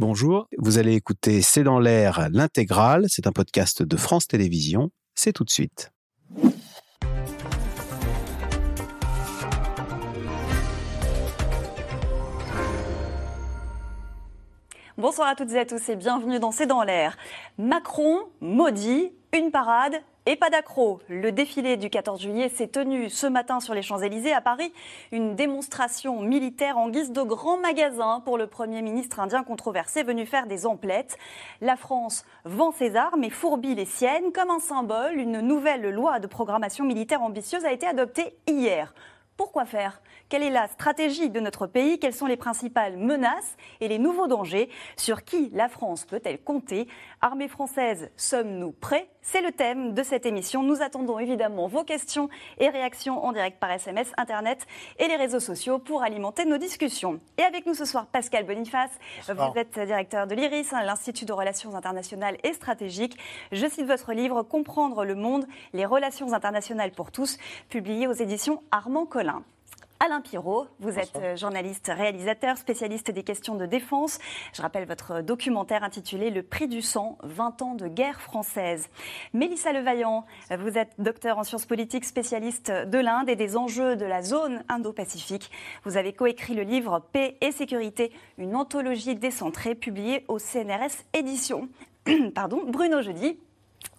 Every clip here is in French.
Bonjour, vous allez écouter C'est dans l'air l'intégrale, c'est un podcast de France Télévisions, c'est tout de suite. Bonsoir à toutes et à tous et bienvenue dans C'est dans l'air. Macron maudit une parade et pas d'accro. Le défilé du 14 juillet s'est tenu ce matin sur les Champs-Élysées à Paris. Une démonstration militaire en guise de grand magasin pour le Premier ministre indien controversé venu faire des emplettes. La France vend ses armes et fourbit les siennes. Comme un symbole, une nouvelle loi de programmation militaire ambitieuse a été adoptée hier. Pourquoi faire? Quelle est la stratégie de notre pays? Quelles sont les principales menaces et les nouveaux dangers? Sur qui la France peut-elle compter? Armée française, sommes-nous prêts? C'est le thème de cette émission. Nous attendons évidemment vos questions et réactions en direct par SMS, Internet et les réseaux sociaux pour alimenter nos discussions. Et avec nous ce soir, Pascal Boniface. Vous êtes directeur de l'IRIS, hein, l'Institut de relations internationales et stratégiques. Je cite votre livre Comprendre le monde, les relations internationales pour tous, publié aux éditions Armand Collin. Alain Pirot, vous êtes euh, journaliste, réalisateur, spécialiste des questions de défense. Je rappelle votre documentaire intitulé Le prix du sang, 20 ans de guerre française. Mélissa Levaillant, vous êtes docteur en sciences politiques, spécialiste de l'Inde et des enjeux de la zone Indo-Pacifique. Vous avez coécrit le livre Paix et sécurité, une anthologie décentrée publiée au CNRS Édition. Pardon, Bruno Jeudi,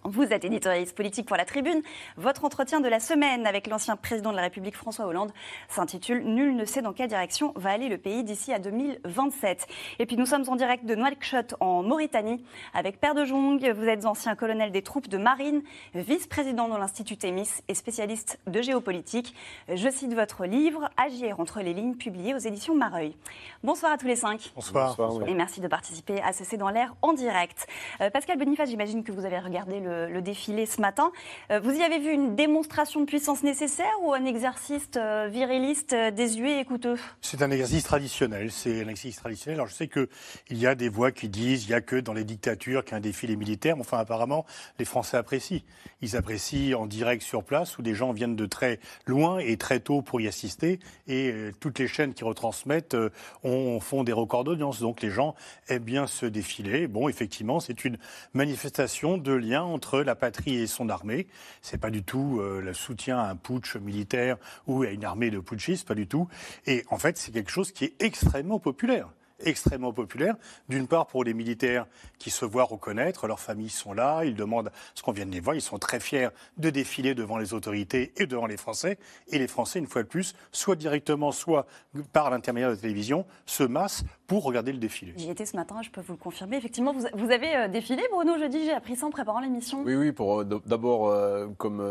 vous êtes éditorialiste politique pour la Tribune. Votre entretien de la semaine avec l'ancien président de la République François Hollande s'intitule Nul ne sait dans quelle direction va aller le pays d'ici à 2027. Et puis nous sommes en direct de Nouakchott en Mauritanie avec Père de Jong. Vous êtes ancien colonel des troupes de marine, vice-président de l'Institut Témis et spécialiste de géopolitique. Je cite votre livre Agir entre les lignes publié aux éditions Mareuil. Bonsoir à tous les cinq. Bonsoir. Et merci de participer à ce C'est dans l'air en direct. Euh, Pascal Boniface, j'imagine que vous avez regardé le le, défilé ce matin. Euh, vous y avez vu une démonstration de puissance nécessaire ou un exercice euh, viriliste euh, désuet et coûteux? C'est un exercice traditionnel. C'est un traditionnel. Alors je sais qu'il y a des voix qui disent il n'y a que dans les dictatures qu'un défilé militaire. Enfin, apparemment, les Français apprécient. Ils apprécient en direct sur place où des gens viennent de très loin et très tôt pour y assister. Et toutes les chaînes qui retransmettent ont, font des records d'audience. Donc les gens aiment bien ce défilé. Bon, effectivement, c'est une manifestation de lien entre entre la patrie et son armée. C'est pas du tout euh, le soutien à un putsch militaire ou à une armée de putschistes, pas du tout. Et en fait, c'est quelque chose qui est extrêmement populaire extrêmement populaire. D'une part pour les militaires qui se voient reconnaître, leurs familles sont là, ils demandent ce qu'on vienne les voir, ils sont très fiers de défiler devant les autorités et devant les Français. Et les Français, une fois de plus, soit directement, soit par l'intermédiaire de la télévision, se massent pour regarder le défilé. J'y étais ce matin, je peux vous le confirmer. Effectivement, vous, avez euh, défilé, Bruno, jeudi, j'ai appris ça en préparant l'émission. Oui, oui, pour euh, d'abord euh, comme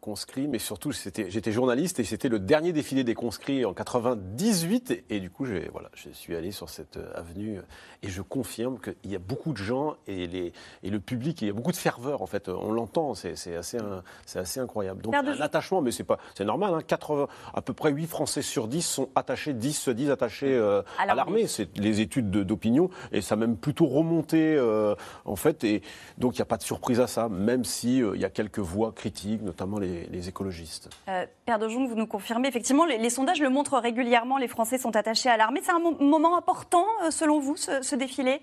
conscrit, mais surtout j'étais journaliste et c'était le dernier défilé des conscrits en 98 et, et du coup, voilà, je suis suis allé sur cette euh, avenue euh, et je confirme qu'il y a beaucoup de gens et, les, et le public, il y a beaucoup de ferveur en fait. On l'entend, c'est assez, assez incroyable. Donc un attachement, mais c'est normal. Hein, 80, à peu près 8 Français sur 10 sont attachés, 10 se disent attachés euh, à l'armée. C'est les études d'opinion et ça a même plutôt remonté en fait. Et donc il n'y a pas de surprise à ça, même si il y a quelques voix critiques, notamment les, écologistes. Père de Jong, vous nous confirmez effectivement, les, les, sondages le montrent régulièrement. Les Français sont attachés à l'armée. C'est un moment moment important, euh, selon vous, ce, défilé?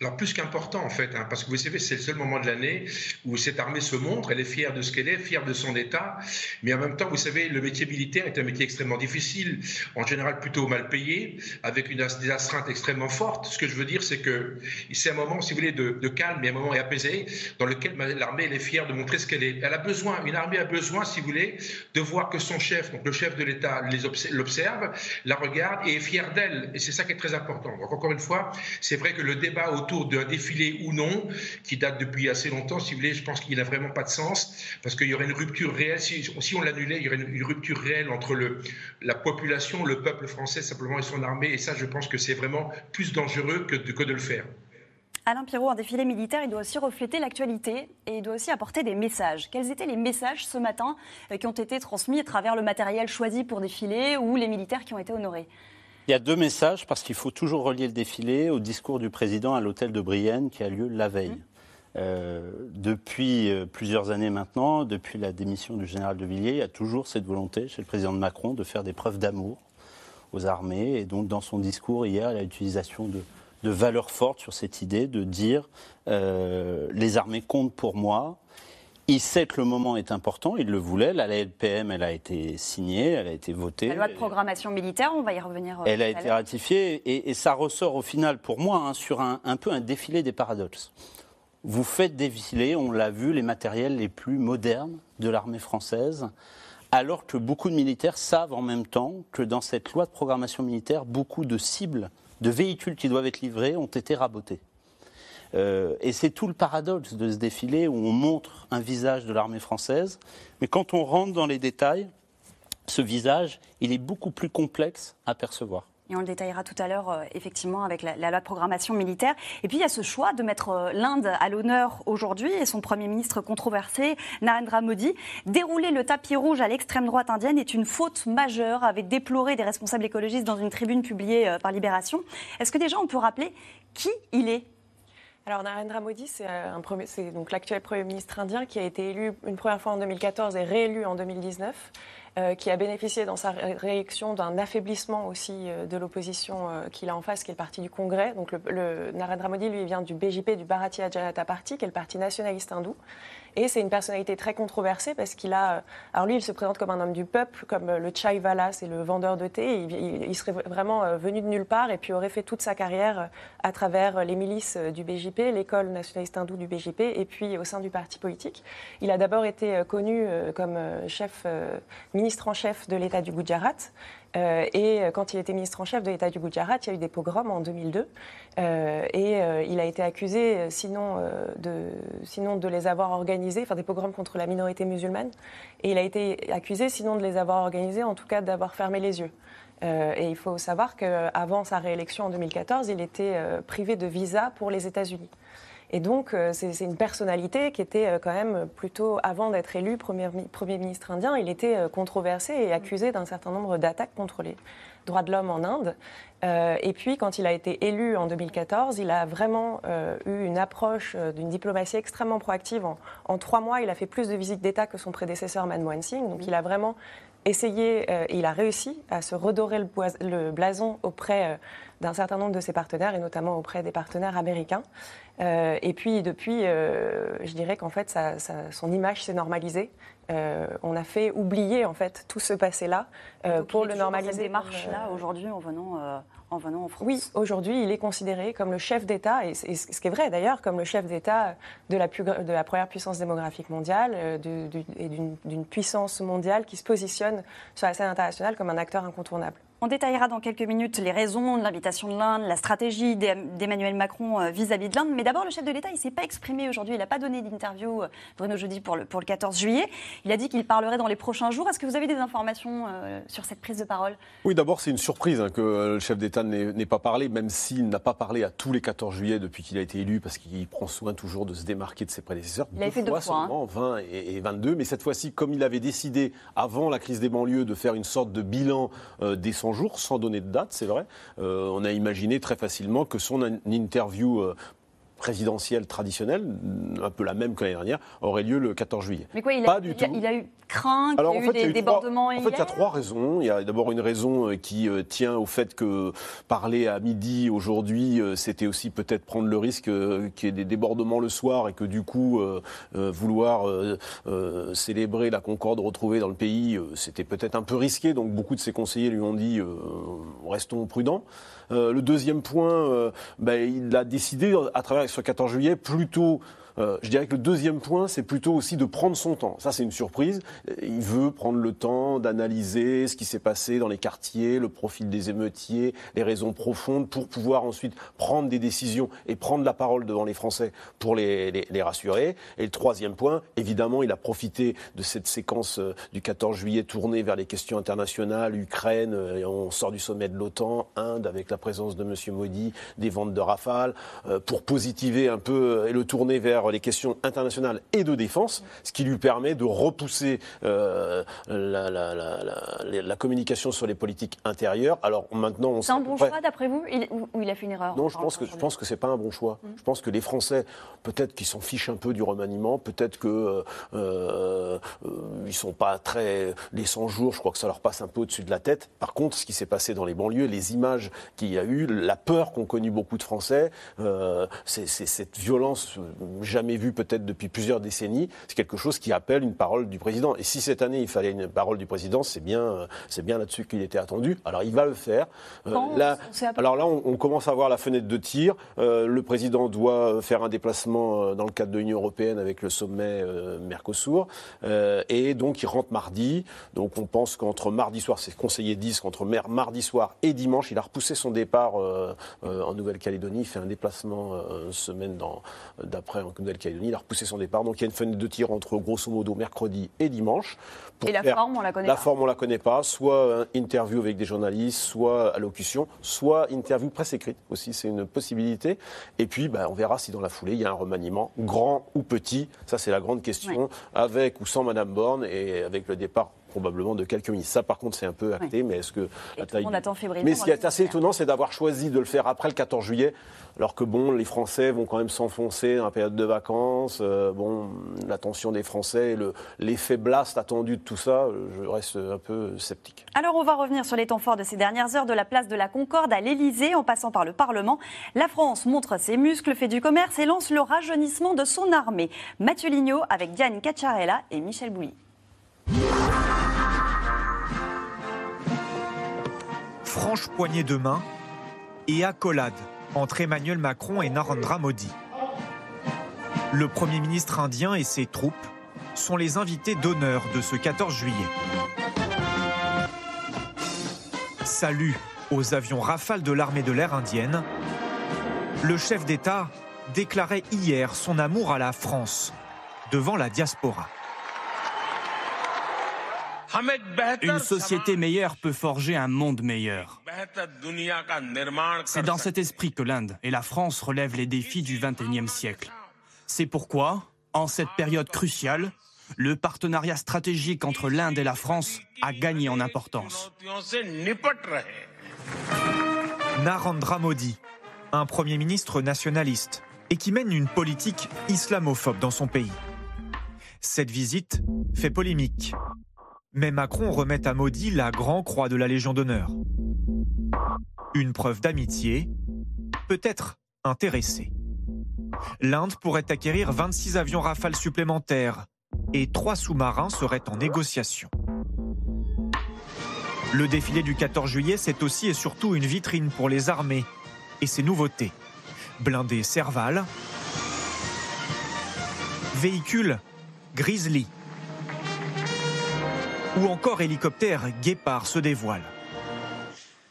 Alors plus qu'important en fait, hein, parce que vous savez, c'est le seul moment de l'année où cette armée se montre, elle est fière de ce qu'elle est, fière de son État, mais en même temps, vous savez, le métier militaire est un métier extrêmement difficile, en général plutôt mal payé, avec une, des astreintes extrêmement fortes. Ce que je veux dire, c'est que c'est un moment, si vous voulez, de, calme et un moment apaisé, dans lequel l'armée est fière de montrer ce qu'elle est. Elle a besoin, une armée a besoin, si vous voulez, de voir que son chef, donc le chef de l'État, l'observe, la regarde et est fier d'elle. Et c'est ça qui est très important. Donc encore une fois, c'est vrai que le débat autour autour d'un défilé ou non, qui date depuis assez longtemps, si vous voulez, je pense qu'il n'a vraiment pas de sens, parce qu'il y aurait une rupture réelle, si, on l'annulait, il y aurait une, rupture réelle entre la population, le peuple français simplement et son armée, et ça, je pense que c'est vraiment plus dangereux que de, que de le faire. Alain Pirot, un défilé militaire, il doit aussi refléter l'actualité et il doit aussi apporter des messages. Quels étaient les messages ce matin euh, qui ont été transmis à travers le matériel choisi pour défiler ou les militaires qui ont été honorés? Il y a deux messages parce qu'il faut toujours relier le défilé au discours du président à l'hôtel de Brienne qui a lieu la veille. Mmh. Euh, depuis euh, plusieurs années maintenant, depuis la démission du général de Villiers, il y a toujours cette volonté chez le président de Macron de faire des preuves d'amour aux armées. Et donc, dans son discours hier, il a l'utilisation de, de valeurs fortes sur cette idée de dire euh, les armées comptent pour moi. Il sait que le moment est important, il le voulait. La LPM, elle a été signée, elle a été votée. La loi de programmation militaire, on va y revenir. euh, Elle a été ratifiée et, et ça ressort au final pour moi hein, sur un, un peu un défilé des paradoxes. Vous faites défiler, on l'a vu, les matériels les plus modernes de l'armée française, alors que beaucoup de militaires savent en même temps que dans cette loi de programmation militaire, beaucoup de cibles, de véhicules qui doivent être livrés ont été rabotés. Euh, et c'est tout le paradoxe de ce défilé où on montre un visage de l'armée française, mais quand on rentre dans les détails, ce visage, il est beaucoup plus complexe à percevoir. Et on le détaillera tout à l'heure, euh, effectivement, avec la, la loi de programmation militaire. Et puis, il y a ce choix de mettre euh, l'Inde à l'honneur aujourd'hui et son Premier ministre controversé, Narendra Modi. Dérouler le tapis rouge à l'extrême droite indienne est une faute majeure, avait déploré des responsables écologistes dans une tribune publiée par Libération. Est-ce que déjà on peut rappeler qui il est Alors Narendra Modi, c'est euh, c'est donc l'actuel Premier ministre indien qui a été élu une première fois en 2014 et réélu en 2019, euh, qui a bénéficié dans sa ré- réélection d'un affaiblissement aussi euh, de l'opposition qu'il a en face, qui est le parti du Congrès. Donc le, le- Narendra Modi, lui, vient du BJP, du Bharatiya Janata Party, qui est le parti nationaliste hindou. Et c'est une personnalité très controversée parce qu'il a. euh, Alors lui, il se présente comme un homme du peuple, comme euh, le chaivala, c'est le vendeur de thé. Il, serait vraiment euh, venu de nulle part et puis aurait fait toute sa carrière à travers les milices du BJP, l'école nationaliste hindoue du BJP, et puis au sein du parti politique. Il a d'abord été connu comme chef, ministre en chef de l'État du Gujarat. Euh, et euh, quand il était ministre en chef de l'État du Gujarat, il y a eu des pogroms en 2002. Euh, et il a été accusé, sinon, de, sinon de les avoir organisés, enfin des pogroms contre la minorité musulmane. Et il a été accusé, sinon de les avoir organisés, en tout cas d'avoir fermé les yeux. Et il faut savoir qu'avant sa réélection en 2014, il était privé de visa pour les États-Unis. Et donc, euh, c'est une personnalité qui était euh, quand même plutôt, avant d'être élu premier, mi- Premier ministre indien, il était euh, controversé et accusé d'un certain nombre d'attaques contre les droits de l'homme en Inde. Et puis, quand il a été élu en 2014, il a vraiment eu une approche d'une diplomatie extrêmement proactive. En, trois mois, il a fait plus de visites d'État que son prédécesseur Manmohan Singh. Donc, il a vraiment essayé, il a réussi à se redorer le, le blason auprès d'un certain nombre de ses partenaires, et notamment auprès des partenaires américains. Euh, et puis depuis, euh, je dirais qu'en fait, son image s'est normalisée. Euh, on a fait oublier en fait tout ce passé-là pour il est le toujours dans normaliser. Cette démarche-là, aujourd'hui, en venant, en venant en France. oui, aujourd'hui, il est considéré comme le chef d'État, et, ce qui est vrai d'ailleurs, comme le chef d'État de la, plus gr- de la première puissance démographique mondiale de- et d'une puissance mondiale qui se positionne sur la scène internationale comme un acteur incontournable. On détaillera dans quelques minutes les raisons de l'invitation de l'Inde, la stratégie d'Em- d'Emmanuel Macron euh, vis-à-vis de l'Inde. Mais d'abord, le chef de l'État, il ne s'est pas exprimé aujourd'hui. Il n'a pas donné d'interview, euh, Bruno Jeudi, pour le, pour le 14 juillet. Il a dit qu'il parlerait dans les prochains jours. Est-ce que vous avez des informations euh, sur cette prise de parole? Oui, d'abord, c'est une surprise hein, que le chef d'État n'ait n'ait pas parlé, même s'il n'a pas parlé à tous les 14 juillet depuis qu'il a été élu, parce qu'il prend soin toujours de se démarquer de ses prédécesseurs. Il avait fait deux fois, hein. seulement, 20 et, et 22. Mais cette fois-ci, comme il avait décidé, avant la crise des banlieues, de faire une sorte de bilan euh, des 100 jours, sans donner de date, c'est vrai, euh, on a imaginé très facilement que son in- interview euh, présidentielle traditionnelle, un peu la même que l'année dernière, aurait lieu le 14 juillet. Mais quoi, il Pas a, du il a- tout. il a eu craint qu'il y en eu fait, des il y a eu débordements en fait, il y a trois raisons. Il y a d'abord une raison euh, qui euh, tient au fait que parler à midi aujourd'hui, euh, c'était aussi peut-être prendre le risque qu'il y ait des débordements le soir et que du coup, euh, euh, vouloir euh, célébrer la concorde retrouvée dans le pays, c'était peut-être un peu risqué. Donc beaucoup de ses conseillers lui ont dit restons prudents. Euh, le deuxième point, euh, ben, il a décidé à travers ce 14 juillet plutôt euh, je dirais que le deuxième point, c'est plutôt aussi de prendre son temps. Ça, c'est une surprise. Il veut prendre le temps d'analyser ce qui s'est passé dans les quartiers, le profil des émeutiers, les raisons profondes, pour pouvoir ensuite prendre des décisions et prendre la parole devant les Français pour les, les- rassurer. Et le troisième point, évidemment, il a profité de cette séquence euh, du 14 juillet tournée vers les questions internationales, Ukraine, euh, on sort du sommet de l'OTAN, Inde, avec la présence de M. Modi, des ventes de Rafale, pour positiver un peu et le tourner vers sur les questions internationales et de défense, ce qui lui permet de repousser euh, la, la, la, la, communication sur les politiques intérieures. Alors maintenant, on c'est un bon choix d'après vous il, ou il a fait une erreur Non, je pense que je pense que c'est pas un bon choix. Mmh. Je pense que les Français, peut-être qu'ils s'en fichent un peu du remaniement, peut-être que euh, euh, ils sont pas très les 100 jours. Je crois que ça leur passe un peu au-dessus de la tête. Par contre, ce qui s'est passé dans les banlieues, les images qu'il y a eu, la peur qu'ont connu beaucoup de Français, euh, c'est cette violence jamais vue peut-être depuis plusieurs décennies. C'est quelque chose qui appelle une parole du président. Et si cette année il fallait une parole du président, c'est bien, euh, c'est bien là-dessus qu'il était attendu. Alors il va le faire. là, alors là, on, commence à voir la fenêtre de tir. le président doit faire un déplacement dans le cadre de l'Union européenne avec le sommet Mercosur, et donc il rentre mardi. Donc on pense qu'entre mardi soir, c'est conseillé 10, qu'entre mardi soir et dimanche, il a repoussé son départ en Nouvelle-Calédonie. Il fait un déplacement une semaine d'après en Nouvelle-Calédonie. Il a repoussé son départ. Donc il y a une fenêtre de tir entre grosso modo mercredi et dimanche. et la forme, on la connaît la pas. Forme, on la connaît pas. Soit interview avec des journalistes, soit allocution, soit interview presse écrite aussi. C'est une possibilité. Et puis, ben, on verra si dans la foulée, il y a un remaniement, grand ou petit. Ça, c'est la grande question. Avec ou sans Madame Borne et avec le départ probablement de quelques ministres. Ça, par contre, c'est un peu acté, mais est-ce que la taille. On attend Mais ce qui est assez étonnant, c'est d'avoir choisi de le faire après le 14 juillet, alors que bon, les Français vont quand même s'enfoncer dans la période de vacances. Euh, bon, l'attention des Français, l'effet blast attendu de tout ça, je reste un peu sceptique. Alors, on va revenir sur les temps forts de ces dernières heures, de la place de la Concorde à l'Elysée, en passant par le Parlement. La France montre ses muscles, fait du commerce et lance le rajeunissement de son armée. Mathieu Lignot avec Diane Cacciarella et Michel Bouly. Franche poignée de main et accolade entre Emmanuel Macron et Narendra Modi. Le Premier ministre indien et ses troupes sont les invités d'honneur de ce 14 juillet. Salut aux avions Rafale de l'armée de l'air indienne. Le chef d'État déclarait hier son amour à la France devant la diaspora. Une société meilleure peut forger un monde meilleur. C'est dans cet esprit que l'Inde et la France relèvent les défis du XXIe siècle. C'est pourquoi, en cette période cruciale, le partenariat stratégique entre l'Inde et la France a gagné en importance. Narendra Modi, un Premier ministre nationaliste et qui mène une politique islamophobe dans son pays. Cette visite fait polémique mais Macron remet à Modi la Grand Croix de la Légion d'honneur. Une preuve d'amitié, peut-être intéressée. L'Inde pourrait acquérir 26 avions Rafale supplémentaires et trois sous-marins seraient en négociation. Le défilé du 14 juillet, c'est aussi et surtout une vitrine pour les armées et ses nouveautés. Blindés Serval, véhicules Grizzly, ou encore hélicoptère Guépard se dévoile.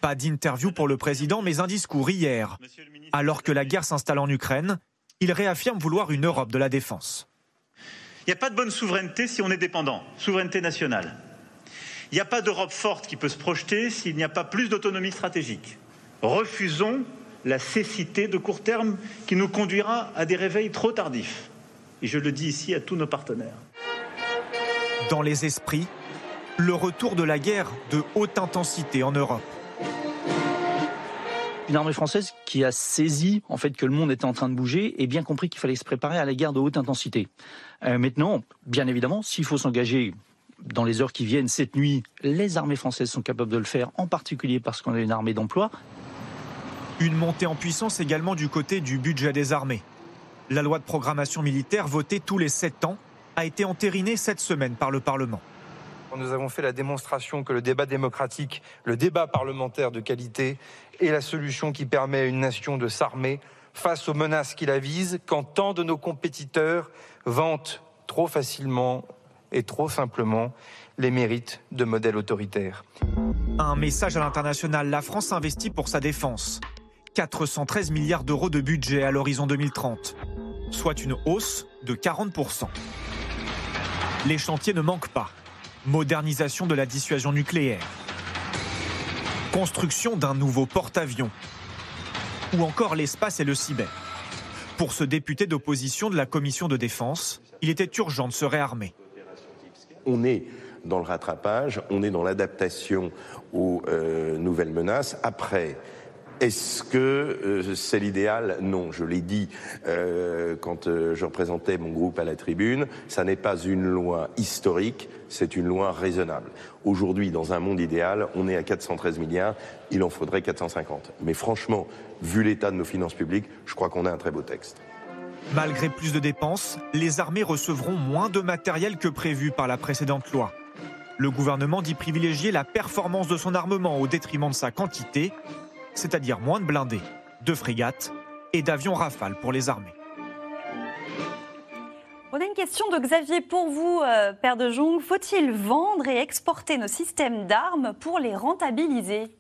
Pas d'interview pour le président, mais un discours hier. Alors que la guerre s'installe en Ukraine, il réaffirme vouloir une Europe de la défense. Il n'y a pas de bonne souveraineté si on est dépendant, souveraineté nationale. Il n'y a pas d'Europe forte qui peut se projeter s'il n'y a pas plus d'autonomie stratégique. Refusons la cécité de court terme qui nous conduira à des réveils trop tardifs. Et je le dis ici à tous nos partenaires. Dans les esprits, le retour de la guerre de haute intensité en Europe. Une armée française qui a saisi en fait que le monde était en train de bouger et bien compris qu'il fallait se préparer à la guerre de haute intensité. Euh, maintenant, bien évidemment, s'il faut s'engager dans les heures qui viennent, cette nuit, les armées françaises sont capables de le faire, en particulier parce qu'on a une armée d'emploi. Une montée en puissance également du côté du budget des armées. La loi de programmation militaire votée tous les sept ans a été entérinée cette semaine par le Parlement. Nous avons fait la démonstration que le débat démocratique, le débat parlementaire de qualité est la solution qui permet à une nation de s'armer face aux menaces qui la visent quand tant de nos compétiteurs vantent trop facilement et trop simplement les mérites de modèles autoritaires. Un message à l'international, la France investit pour sa défense. 413 milliards d'euros de budget à l'horizon 2030, soit une hausse de 40%. Les chantiers ne manquent pas modernisation de la dissuasion nucléaire, construction d'un nouveau porte-avions, ou encore l'espace et le cyber. Pour ce député d'opposition de la commission de défense, il était urgent de se réarmer. On est dans le rattrapage, on est dans l'adaptation aux euh, nouvelles menaces. Après, est-ce que euh, c'est l'idéal? Non, je l'ai dit euh, quand je représentais mon groupe à la tribune, ça n'est pas une loi historique, c'est une loi raisonnable. Aujourd'hui, dans un monde idéal, on est à 413 milliards, il en faudrait 450. Mais franchement, vu l'état de nos finances publiques, je crois qu'on a un très beau texte. Malgré plus de dépenses, les armées recevront moins de matériel que prévu par la précédente loi. Le gouvernement dit privilégier la performance de son armement au détriment de sa quantité, c'est-à-dire moins de blindés, de frégates et d'avions Rafale pour les armées. On a une question de Xavier pour vous, euh, Père de Jong. Faut-il vendre et exporter nos systèmes d'armes pour les rentabiliser?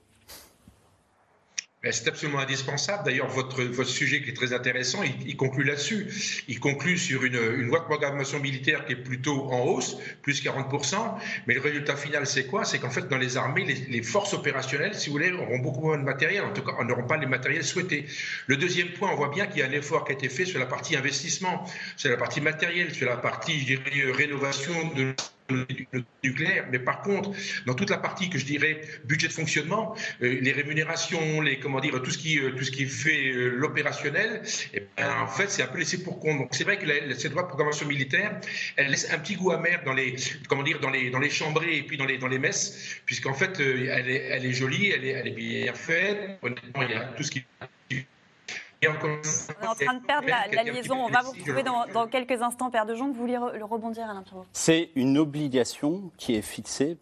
C'est absolument indispensable. D'ailleurs, votre, votre sujet qui est très intéressant, il, conclut là-dessus. Il conclut sur une, une loi de programmation militaire qui est plutôt en hausse, plus 40%. Mais le résultat final, c'est quoi? C'est qu'en fait, dans les armées, les, forces opérationnelles, si vous voulez, auront beaucoup moins de matériel. En tout cas, n'auront pas les matériels souhaités. Le deuxième point, on voit bien qu'il y a un effort qui a été fait sur la partie investissement, sur la partie matérielle, sur la partie, je dirais, rénovation de nucléaire. Mais par contre, dans toute la partie que je dirais budget de fonctionnement, euh, les rémunérations, les comment dire, tout ce qui euh, tout ce qui fait euh, l'opérationnel, eh ben, en fait, c'est un peu laissé pour compte. Donc c'est vrai que cette loi de programmation militaire, elle laisse un petit goût amer dans les comment dire dans les dans les chambrées et puis dans les dans les messes, puisqu'en fait, elle est elle est jolie, elle est elle est bien faite. Honnêtement, il y a tout ce qui on est en train de perdre la, liaison. On va vous retrouver dans, quelques instants, Père de Jong. Vous voulez le rebondir à l'intérieur C'est une obligation qui est fixée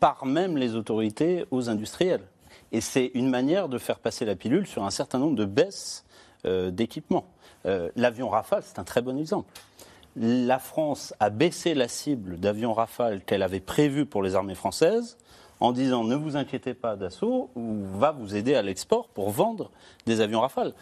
par même les autorités aux industriels. Et c'est une manière de faire passer la pilule sur un certain nombre de baisses euh, d'équipements. Euh, l'avion Rafale, c'est un très bon exemple. La France a baissé la cible d'avions Rafale qu'elle avait prévue pour les armées françaises en disant ne vous inquiétez pas d'assaut, on va vous aider à l'export pour vendre des avions Rafale.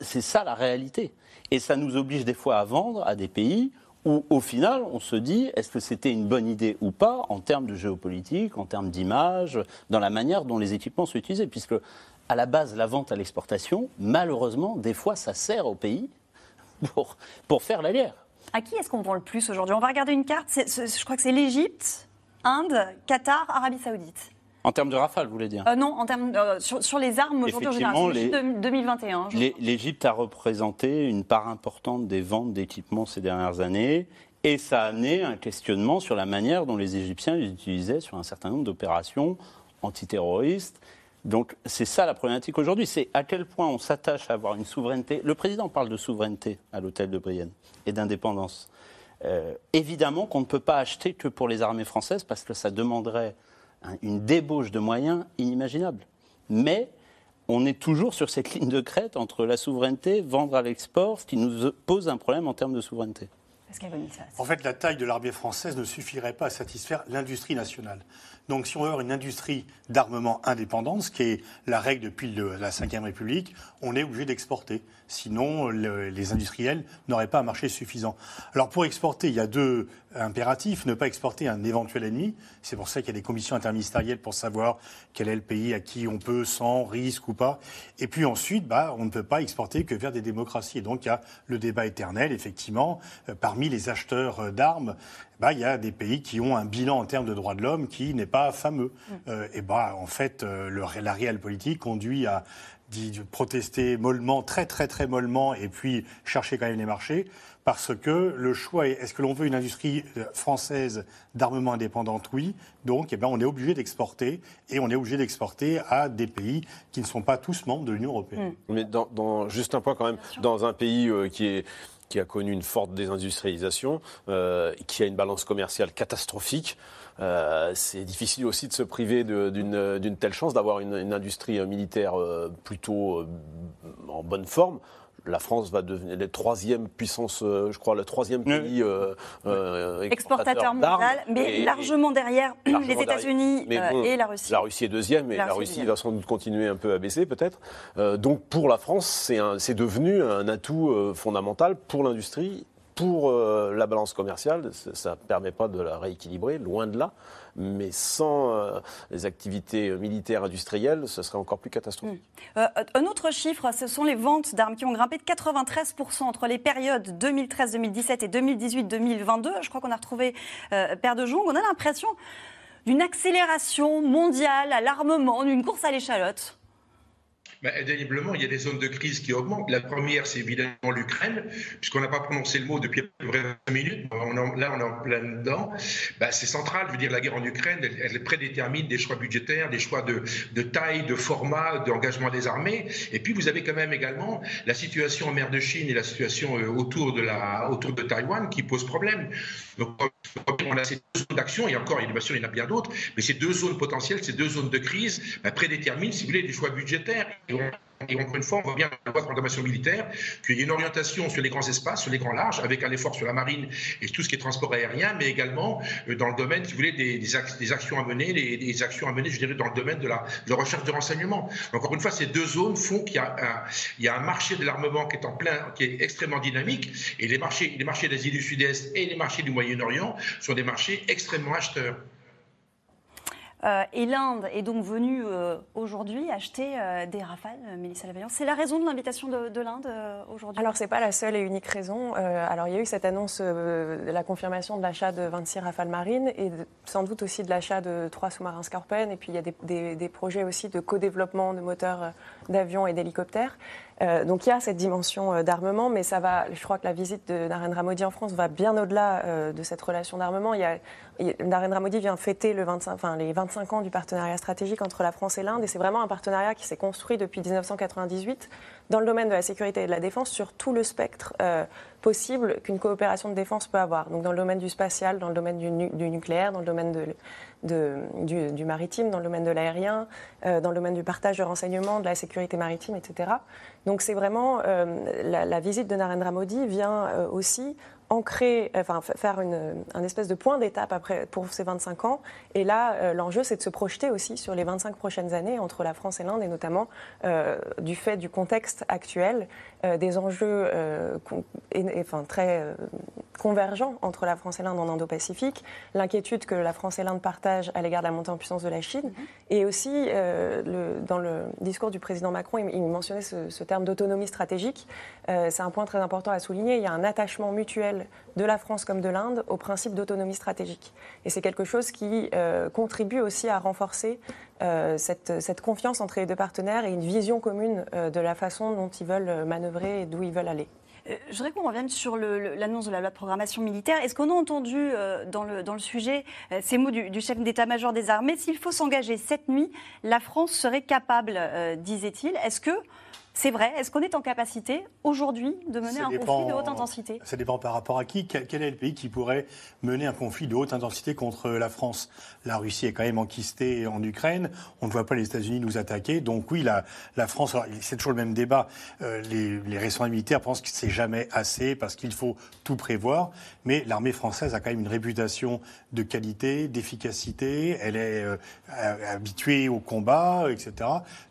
C'est ça la réalité. Et ça nous oblige des fois à vendre à des pays où, au final, on se dit est-ce que c'était une bonne idée ou pas en termes de géopolitique, en termes d'image, dans la manière dont les équipements sont utilisés Puisque, à la base, la vente à l'exportation, malheureusement, des fois, ça sert au pays pour, pour faire la guerre. À qui est-ce qu'on vend le plus aujourd'hui? On va regarder une carte. je crois que c'est l'Égypte, Inde, Qatar, Arabie Saoudite. En termes de rafale, vous voulez dire euh, Non, en termes, euh, sur, les armes aujourd'hui en général, les, 2021. L'Égypte a représenté une part importante des ventes d'équipements ces dernières années. Et ça a amené un questionnement sur la manière dont les Égyptiens les utilisaient sur un certain nombre d'opérations antiterroristes. Donc c'est ça la problématique aujourd'hui, c'est à quel point on s'attache à avoir une souveraineté. Le président parle de souveraineté à l'hôtel de Brienne et d'indépendance. Euh, évidemment qu'on ne peut pas acheter que pour les armées françaises parce que ça demanderait une débauche de moyens inimaginable. Mais on est toujours sur cette ligne de crête entre la souveraineté, vendre à l'export, ce qui nous pose un problème en termes de souveraineté. En fait, la taille de l'armée française ne suffirait pas à satisfaire l'industrie nationale. Donc, si on veut avoir une industrie d'armement indépendante, ce qui est la règle depuis la Ve République, on est obligé d'exporter. Sinon, les industriels n'auraient pas un marché suffisant. Alors, pour exporter, il y a deux impératifs. Ne pas exporter un éventuel ennemi. C'est pour ça qu'il y a des commissions interministérielles pour savoir quel est le pays à qui on peut sans risque ou pas. Et puis ensuite, bah, on ne peut pas exporter que vers des démocraties. Et donc, il y a le débat éternel, effectivement, euh, parmi les acheteurs euh, d'armes bah, il y a des pays qui ont un bilan en termes de droits de l'homme qui n'est pas fameux. Mm. Euh, et bah, en fait, le, la réelle politique conduit à protester mollement, très très très mollement, et puis chercher quand même les marchés, parce que le choix est est-ce que l'on veut une industrie euh, française d'armement indépendante? Oui. Donc, eh ben, on est obligé d'exporter, et on est obligé d'exporter à des pays qui ne sont pas tous membres de l'Union européenne. Mm. Mais dans, juste un point quand même, dans un pays qui est qui a connu une forte désindustrialisation, euh, qui a une balance commerciale catastrophique. Euh, c'est difficile aussi de se priver d'une telle chance d'avoir une, une, industrie militaire euh, plutôt euh, en bonne forme la France va devenir la troisième puissance, euh, je crois, le troisième pays euh, euh, exportateur, mondial, mais largement derrière les États-Unis et la Russie. La Russie est deuxième, et la, Russie, va sans doute continuer un peu à baisser peut-être. donc pour la France, c'est devenu un atout fondamental pour l'industrie pour euh, la balance commerciale, ça ne permet pas de la rééquilibrer, loin de là. Mais sans euh, les activités militaires industrielles, ce serait encore plus catastrophique. Mmh. Euh, un autre chiffre, ce sont les ventes d'armes qui ont grimpé de 93% entre les périodes 2013-2017 et 2018-2022. Je crois qu'on a retrouvé Père de Jong. On a l'impression d'une accélération mondiale à l'armement, d'une course à l'échalote. Ben, indéniablement, il y a des zones de crise qui augmentent. La première, c'est évidemment l'Ukraine, puisqu'on n'a pas prononcé le mot depuis à peu près 20 minutes. là, on est en plein dedans. Ben, c'est central. Je veux dire, la guerre en Ukraine, elle, prédétermine des choix budgétaires, des choix de, taille, de format, d'engagement des armées. Et puis, vous avez quand même également la situation en mer de Chine et la situation euh, autour, de la, autour de Taïwan qui pose problème. Donc, on a ces deux zones d'action, et encore, il y en a bien d'autres, mais ces deux zones potentielles, ces deux zones de crise ben, prédéterminent, si vous voulez, des choix budgétaires. Et encore une fois, on voit bien la loi de programmation militaire qu'il y a une orientation sur les grands espaces, sur les grands larges, avec un effort sur la marine et tout ce qui est transport aérien, mais également euh, dans le domaine, si vous voulez, des, actions à mener, des, actions à mener, je dirais, dans le domaine de la, recherche de renseignement. Encore une fois, ces deux zones font qu'il y a un, il y a un marché de l'armement qui est en plein, qui est extrêmement dynamique, et les marchés, les marchés d'Asie du Sud-Est et les marchés du Moyen-Orient sont des marchés extrêmement acheteurs. Euh, et l'Inde est donc venue euh, aujourd'hui acheter euh, des rafales, Mélissa Lavaillant. C'est la raison de l'invitation de, l'Inde aujourd'hui? Alors, ce n'est pas la seule et unique raison. alors, il y a eu cette annonce de la confirmation de l'achat de 26 rafales marines et sans doute aussi de l'achat de trois sous-marins Scorpion. Et puis, il y a des, des projets aussi de co-développement de moteurs d'avions et d'hélicoptères. Euh, donc il y a cette dimension euh, d'armement, mais ça va. Je crois que la visite de Narendra Modi en France va bien au-delà euh, de cette relation d'armement. Il Narendra Modi vient fêter le 25, enfin, les 25 ans du partenariat stratégique entre la France et l'Inde, et c'est vraiment un partenariat qui s'est construit depuis 1998 dans le domaine de la sécurité et de la défense sur tout le spectre possible qu'une coopération de défense peut avoir. Donc dans le domaine du spatial, dans le domaine du nucléaire, dans le domaine de du, maritime, dans le domaine de l'aérien, euh, dans le domaine du partage de renseignements, de la sécurité maritime, etc. Donc c'est vraiment euh, la, visite de Narendra Modi vient euh, aussi ancrer, enfin faire une, un espèce de point d'étape après pour ces 25 ans. Et là, l'enjeu, c'est de se projeter aussi sur les 25 prochaines années entre la France et l'Inde, et notamment du fait du contexte actuel, des enjeux enfin, très convergents entre la France et l'Inde en Indo-Pacifique, l'inquiétude que la France et l'Inde partagent à l'égard de la montée en puissance de la Chine, mhm. et aussi euh, le, dans le discours du président Macron, il, mentionnait ce, terme d'autonomie stratégique. Euh, c'est un point très important à souligner. Il y a un attachement mutuel de la France comme de l'Inde au principe d'autonomie stratégique, et c'est quelque chose qui euh, contribue aussi à renforcer cette, cette, confiance entre les deux partenaires et une vision commune de la façon dont ils veulent manœuvrer et d'où ils veulent aller. Euh, je voudrais qu'on revienne sur l'annonce de la de programmation militaire. Est-ce qu'on a entendu euh, dans, le, sujet euh, ces mots du, chef d'état-major des armées? S'il faut s'engager cette nuit, la France serait capable, disait-il. Est-ce que c'est vrai. Est-ce qu'on est en capacité aujourd'hui de mener un conflit de haute intensité? Ça dépend par rapport à qui. Quel est le pays qui pourrait mener un conflit de haute intensité contre la France? La Russie est quand même enquistée en Ukraine. On ne voit pas les États-Unis nous attaquer. Donc oui, la, la France, c'est toujours le même débat. Euh, les, les responsables militaires pensent que c'est jamais assez parce qu'il faut tout prévoir. Mais l'armée française a quand même une réputation de qualité, d'efficacité. Elle est euh, habituée au combat, etc.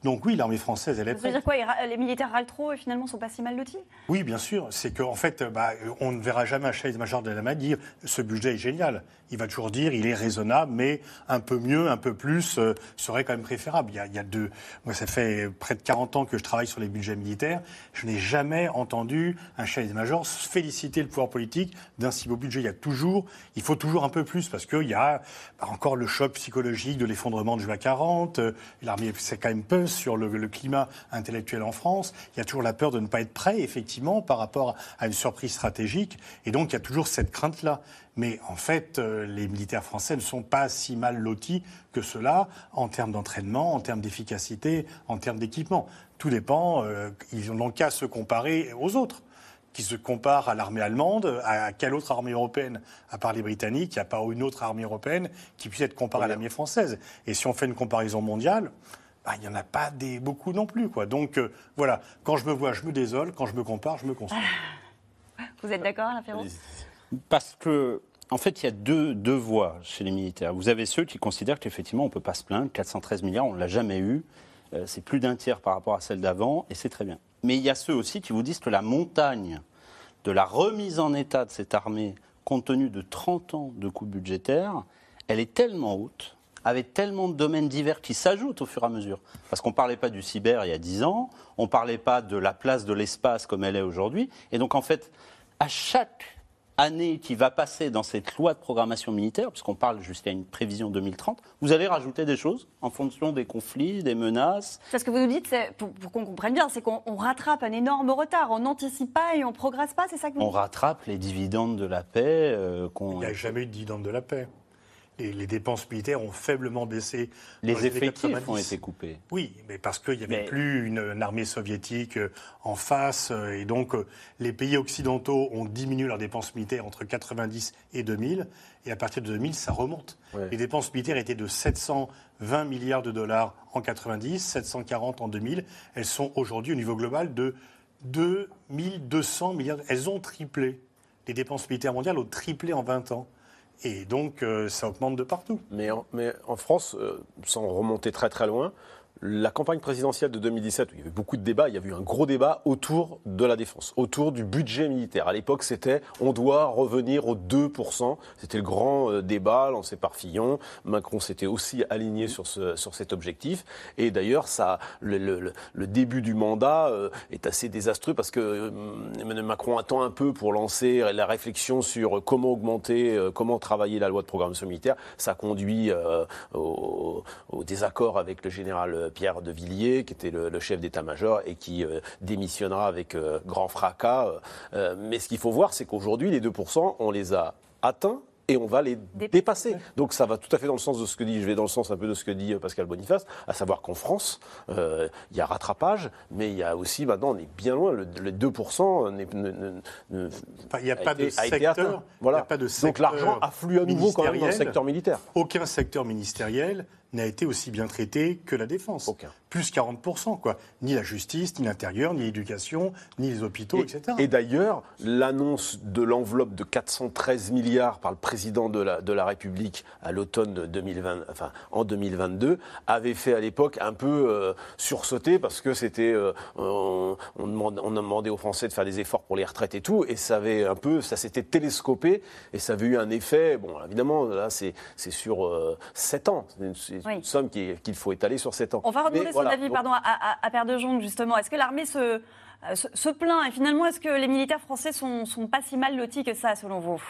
Donc oui, l'armée française, elle est prête. Ça veut dire quoi? Les militaires râlent trop et finalement sont pas si mal lotis Oui, bien sûr. C'est qu'en fait, bah, on ne verra jamais un chef major de la dire ce budget est génial. Il va toujours dire il est raisonnable, mais un peu mieux, un peu plus euh, serait quand même préférable. Il y, a, deux. Moi, ça fait près de 40 ans que je travaille sur les budgets militaires. Je n'ai jamais entendu un chef major féliciter le pouvoir politique d'un si beau budget. Il y a toujours, il faut toujours un peu plus parce qu'il y a bah, encore le choc psychologique de l'effondrement de juin 40. L'armée, c'est quand même peu sur le, le climat intellectuel en France. France, il y a toujours la peur de ne pas être prêt, effectivement, par rapport à une surprise stratégique. Et donc, il y a toujours cette crainte-là. Mais en fait, euh, les militaires français ne sont pas si mal lotis que cela en termes d'entraînement, en termes d'efficacité, en termes d'équipement. Tout dépend, euh, ils n'ont qu'à se comparer aux autres qui se comparent à l'armée allemande, à quelle autre armée européenne? À part les Britanniques, il n'y a pas une autre armée européenne qui puisse être comparée à l'armée française. Et si on fait une comparaison mondiale, bah, il n'y en a pas des, beaucoup non plus. Quoi. Donc euh, voilà, quand je me vois, je me désole, quand je me compare, je me construis. Vous êtes d'accord, Alain Parce que, en fait, il y a deux, deux voies chez les militaires. Vous avez ceux qui considèrent qu'effectivement, on ne peut pas se plaindre, 413 milliards, on ne l'a jamais eu, euh, c'est plus d'un tiers par rapport à celle d'avant, et c'est très bien. Mais il y a ceux aussi qui vous disent que la montagne de la remise en état de cette armée, compte tenu de 30 ans de coûts budgétaires, elle est tellement haute, avec tellement de domaines divers qui s'ajoutent au fur et à mesure. Parce qu'on ne parlait pas du cyber il y a 10 ans, on ne parlait pas de la place de l'espace comme elle est aujourd'hui. Et donc, en fait, à chaque année qui va passer dans cette loi de programmation militaire, puisqu'on parle jusqu'à une prévision 2030, vous allez rajouter des choses en fonction des conflits, des menaces. Ce que vous nous dites, pour, pour qu'on comprenne bien, c'est qu'on rattrape un énorme retard, on n'anticipe pas et on progresse pas, c'est ça que vous On rattrape les dividendes de la paix. Euh, Il n'y a jamais eu de dividendes de la paix les, dépenses militaires ont faiblement baissé. Les effectifs ont été coupés. Oui, mais parce qu'il n'y avait plus une, armée soviétique euh, en face. Euh, et donc, euh, les pays occidentaux ont diminué leurs dépenses militaires entre 90 et 2000. Et à partir de 2000, ça remonte. Les dépenses militaires étaient de 720 milliards de dollars en 90, 740 en 2000. Elles sont aujourd'hui au niveau global de 2200 milliards. Elles ont triplé. Les dépenses militaires mondiales ont triplé en 20 ans. Et donc, euh, ça augmente de partout. Mais en, France, euh, sans remonter très très loin, la campagne présidentielle de 2017, où il y avait beaucoup de débats, il y avait eu un gros débat autour de la défense, autour du budget militaire. À l'époque, c'était on doit revenir aux 2%. C'était le grand euh, débat lancé par Fillon. Macron s'était aussi aligné sur, ce, sur cet objectif. Et d'ailleurs, ça, le, le, le, début du mandat euh, est assez désastreux parce que euh, Emmanuel Macron attend un peu pour lancer la réflexion sur comment augmenter, comment travailler la loi de programmation militaire. Ça conduit au, au désaccord avec le général Pierre de Villiers, qui était le, chef d'état-major et qui euh, démissionnera avec euh, grand fracas. Euh, mais ce qu'il faut voir, c'est qu'aujourd'hui, les 2%, on les a atteints et on va les dépasser. Donc ça va tout à fait dans le sens de ce que dit, je vais dans le sens un peu de ce que dit Pascal Boniface, à savoir qu'en France, il y a rattrapage, mais il y a aussi, maintenant, on est bien loin, le, 2% il n'y a, pas de secteur, voilà. a pas de Donc l'argent afflue à nouveau quand même dans le secteur militaire. Aucun secteur ministériel n'a été aussi bien traité que la défense. Aucun. Plus 40%, quoi. Ni la justice, ni l'intérieur, ni l'éducation, ni les hôpitaux, etc. Et d'ailleurs, l'annonce de l'enveloppe de 413 milliards par le président de la, de la République à l'automne 2020, enfin, en 2022, avait fait à l'époque un peu euh, sursauter parce que c'était, euh, on, on, on, a demandé aux Français de faire des efforts pour les retraites et tout, et ça avait un peu, ça s'était télescopé, et ça avait eu un effet, bon, évidemment, là, c'est sur euh, 7 ans. Une somme qu'il faut étaler sur 7 ans. On va redemander son avis pardon, à, à, Père de Jonge, justement. Est-ce que l'armée se, se, se, plaint Et finalement, est-ce que les militaires français sont, sont pas si mal lotis que ça, selon vous?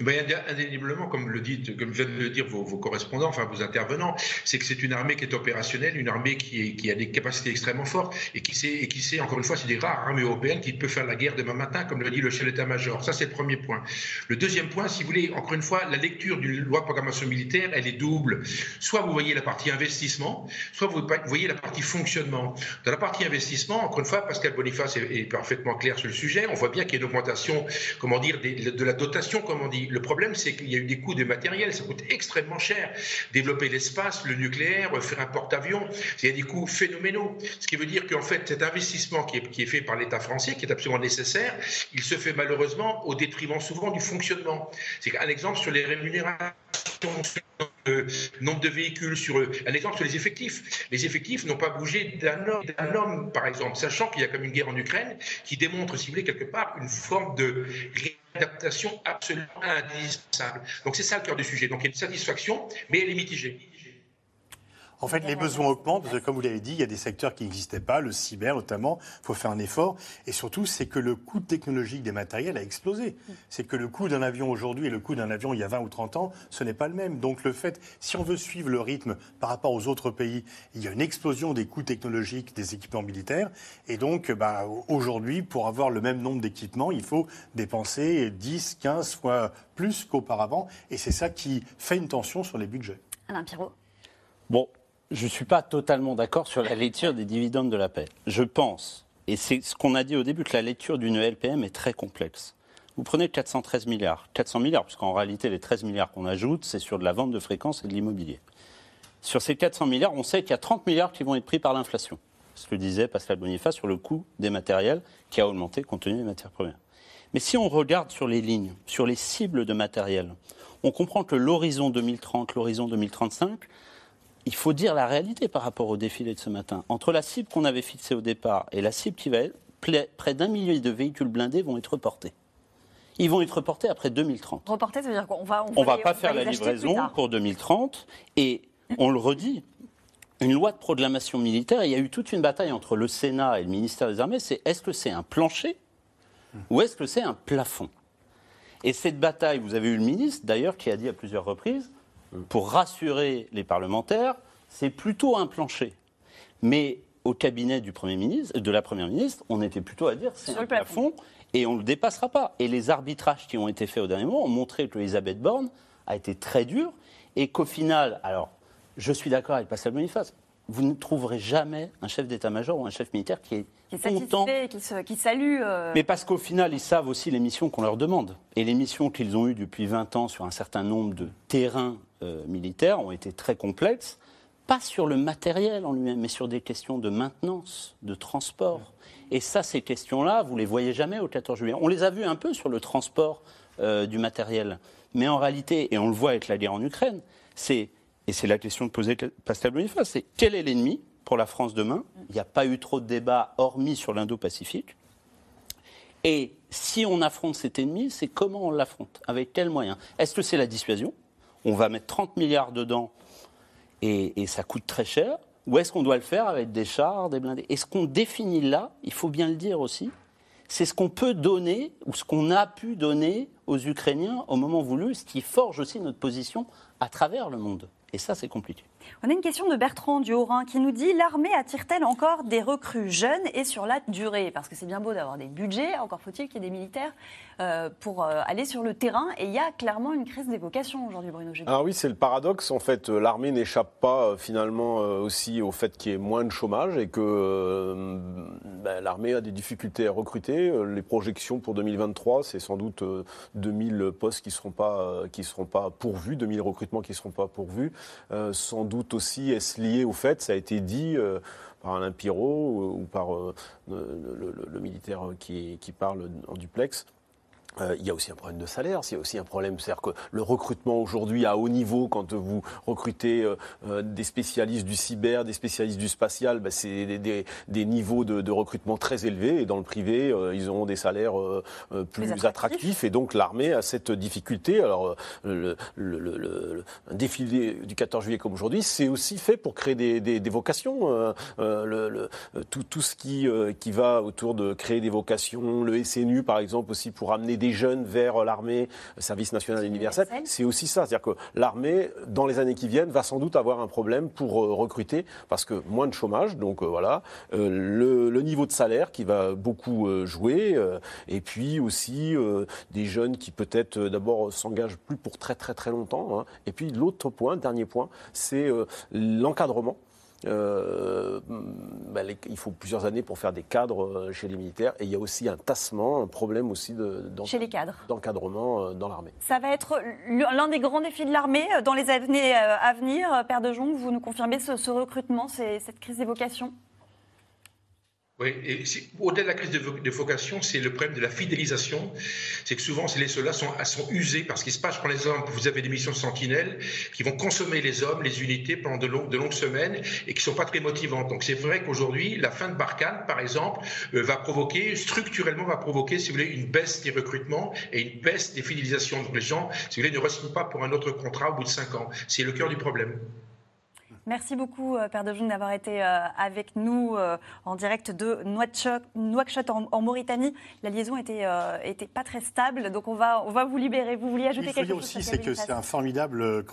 Ben, indéniablement, comme le dit, comme viennent de le dire vos, correspondants, enfin vos intervenants, c'est que c'est une armée qui est opérationnelle, une armée qui, a des capacités extrêmement fortes et qui sait, et qui sait encore une fois, c'est des rares armées européennes qui peut faire la guerre demain matin, comme le dit le chef d'état-major. Ça, c'est le premier point. Le deuxième point, si vous voulez, encore une fois, la lecture d'une loi de programmation militaire, elle est double. Soit vous voyez la partie investissement, soit vous voyez la partie fonctionnement. Dans la partie investissement, encore une fois, Pascal Boniface est, parfaitement clair sur le sujet. On voit bien qu'il y a une augmentation, comment dire, de la dotation, dit. Le problème, c'est qu'il y a eu des coûts de matériel, ça coûte extrêmement cher. Développer l'espace, le nucléaire, faire un porte-avions, il y a des coûts phénoménaux. Ce qui veut dire qu'en fait, cet investissement qui est, fait par l'État français, qui est absolument nécessaire, il se fait malheureusement au détriment souvent du fonctionnement. C'est un exemple sur les rémunérations le nombre de véhicules, sur un exemple sur les effectifs. Les effectifs n'ont pas bougé d'un homme, par exemple, sachant qu'il y a comme une guerre en Ukraine qui démontre, si quelque part, une forme de adaptation absolument indispensable. Donc c'est ça le cœur du sujet. Donc il y a une satisfaction, mais elle est mitigée. En fait, les besoins augmentent, parce que comme vous l'avez dit, il y a des secteurs qui n'existaient pas, le cyber notamment, il faut faire un effort. Et surtout, c'est que le coût technologique des matériels a explosé. C'est que le coût d'un avion aujourd'hui et le coût d'un avion il y a 20 ou 30 ans, ce n'est pas le même. Donc le fait, si on veut suivre le rythme par rapport aux autres pays, il y a une explosion des coûts technologiques des équipements militaires. Et donc, bah, aujourd'hui, pour avoir le même nombre d'équipements, il faut dépenser 10, 15 fois plus qu'auparavant. Et c'est ça qui fait une tension sur les budgets. Alain Pirot. Bon, je ne suis pas totalement d'accord sur la lecture des dividendes de la paix. Je pense, et c'est ce qu'on a dit au début, que la lecture d'une LPM est très complexe. Vous prenez 413 milliards, 400 milliards, puisqu'en réalité, les 13 milliards qu'on ajoute, c'est sur de la vente de fréquences et de l'immobilier. Sur ces 400 milliards, on sait qu'il y a 30 milliards qui vont être pris par l'inflation. Ce que disait Pascal Boniface sur le coût des matériels qui a augmenté compte tenu des matières premières. Mais si on regarde sur les lignes, sur les cibles de matériel, on comprend que l'horizon 2030, l'horizon 2035, il faut dire la réalité par rapport au défilé de ce matin. Entre la cible qu'on avait fixée au départ et la cible qui va être près d'un millier de véhicules blindés vont être reportés. Ils vont être reportés après 2030. Reportés, ça veut dire qu'on va. On, va pas faire la livraison pour 2030. Et on le redit, une loi de proclamation militaire, il y a eu toute une bataille entre le Sénat et le ministère des Armées, c'est est-ce que c'est un plancher ou est-ce que c'est un plafond? Et cette bataille, vous avez eu le ministre d'ailleurs qui a dit à plusieurs reprises, pour rassurer les parlementaires, c'est plutôt un plancher. Mais au cabinet du Premier ministre, de la Première ministre, on était plutôt à dire c'est un plafond et on ne le dépassera pas. Et les arbitrages qui ont été faits au dernier moment ont montré que Elisabeth Borne a été très dure et qu'au final, alors je suis d'accord avec Pascal Boniface, vous ne trouverez jamais un chef d'état-major ou un chef militaire qui est, qui est content. Qui, qui, salue. Euh, Mais parce qu'au final, ils savent aussi les missions qu'on leur demande. Et les missions qu'ils ont eues depuis 20 ans sur un certain nombre de terrains euh, militaires ont été très complexes pas sur le matériel en lui-même, mais sur des questions de maintenance, de transport. Et ça, ces questions-là, vous les voyez jamais au 14 juillet. On les a vues un peu sur le transport euh, du matériel. Mais en réalité, et on le voit avec la guerre en Ukraine, c'est, et c'est la question que posait Pascal Boniface, c'est quel est l'ennemi pour la France demain? Il n'y a pas eu trop de débats hormis sur l'Indo-Pacifique. Et si on affronte cet ennemi, c'est comment on l'affronte? Avec quels moyens? Est-ce que c'est la dissuasion? On va mettre 30 milliards dedans et, ça coûte très cher Ou est-ce qu'on doit le faire avec des chars, des blindés? Et ce qu'on définit là, il faut bien le dire aussi, c'est ce qu'on peut donner ou ce qu'on a pu donner aux Ukrainiens au moment voulu, ce qui forge aussi notre position à travers le monde? Et ça, c'est compliqué. On a une question de Bertrand du Haut-Rhin qui nous dit l'armée attire-t-elle encore des recrues jeunes et sur la durée? Parce que c'est bien beau d'avoir des budgets, encore faut-il qu'il y ait des militaires euh, pour euh, aller sur le terrain. Et il y a clairement une crise des vocations aujourd'hui, Bruno Alors ah oui, c'est le paradoxe. En fait, euh, l'armée n'échappe pas finalement aussi au fait qu'il y ait moins de chômage et que ben, l'armée a des difficultés à recruter. Les projections pour 2023, c'est sans doute 2000 postes qui ne seront, pas, qui seront pas pourvus, 2000 recrutements qui ne seront pas pourvus. Sans doute aussi est-ce lié au fait, ça a été dit par Alain Pirot ou par le, militaire qui parle en duplex, euh, il y a aussi un problème de salaire, il y a aussi un problème, c'est-à-dire que le recrutement aujourd'hui à haut niveau, quand vous recrutez euh, euh, des spécialistes du cyber, des spécialistes du spatial, bah, c'est des, des, niveaux de, de, recrutement très élevés et dans le privé, ils auront des salaires plus, attractifs. et donc l'armée a cette difficulté. Alors le, le, le, défilé du 14 juillet comme aujourd'hui, c'est aussi fait pour créer des, des vocations. tout, tout ce qui, qui va autour de créer des vocations, le SNU par exemple aussi pour amener des jeunes vers l'armée, service national universel. C'est aussi ça. C'est-à-dire que l'armée, dans les années qui viennent, va sans doute avoir un problème pour euh, recruter parce que moins de chômage, donc euh, voilà, euh, le, niveau de salaire qui va beaucoup jouer, et puis aussi des jeunes qui peut-être d'abord s'engagent plus pour très très très longtemps. Hein. Et puis l'autre point, dernier point, c'est l'encadrement. Euh, bah, il faut plusieurs années pour faire des cadres euh, chez les militaires. Et il y a aussi un tassement, un problème aussi de, d'encadrement euh, dans l'armée. Ça va être l'un des grands défis de l'armée dans les années à venir. Père de Jong, vous nous confirmez ce, ce recrutement, cette crise des vocations? Au-delà de la crise de, vocation, c'est le problème de la fidélisation. C'est que souvent, les soldats sont, sont usés parce qu'il se passe, je prends l'exemple, vous avez des missions sentinelles qui vont consommer les hommes, les unités pendant de, longues, semaines et qui ne sont pas très motivantes. Donc c'est vrai qu'aujourd'hui, la fin de Barkhane, par exemple, euh, va provoquer, structurellement, va provoquer, si vous voulez, une baisse des recrutements et une baisse des fidélisations. Donc les gens, si vous voulez, ne re pas pour un autre contrat au bout de cinq ans. C'est le cœur du problème. Merci beaucoup, euh, Père de Jung, d'avoir été euh, avec nous euh, en direct de Nouakchott, en, Mauritanie. La liaison était, était pas très stable, donc on va, on va vous libérer. Vous vouliez ajouter quelque chose Il faut dire aussi, c'est que c'est un formidable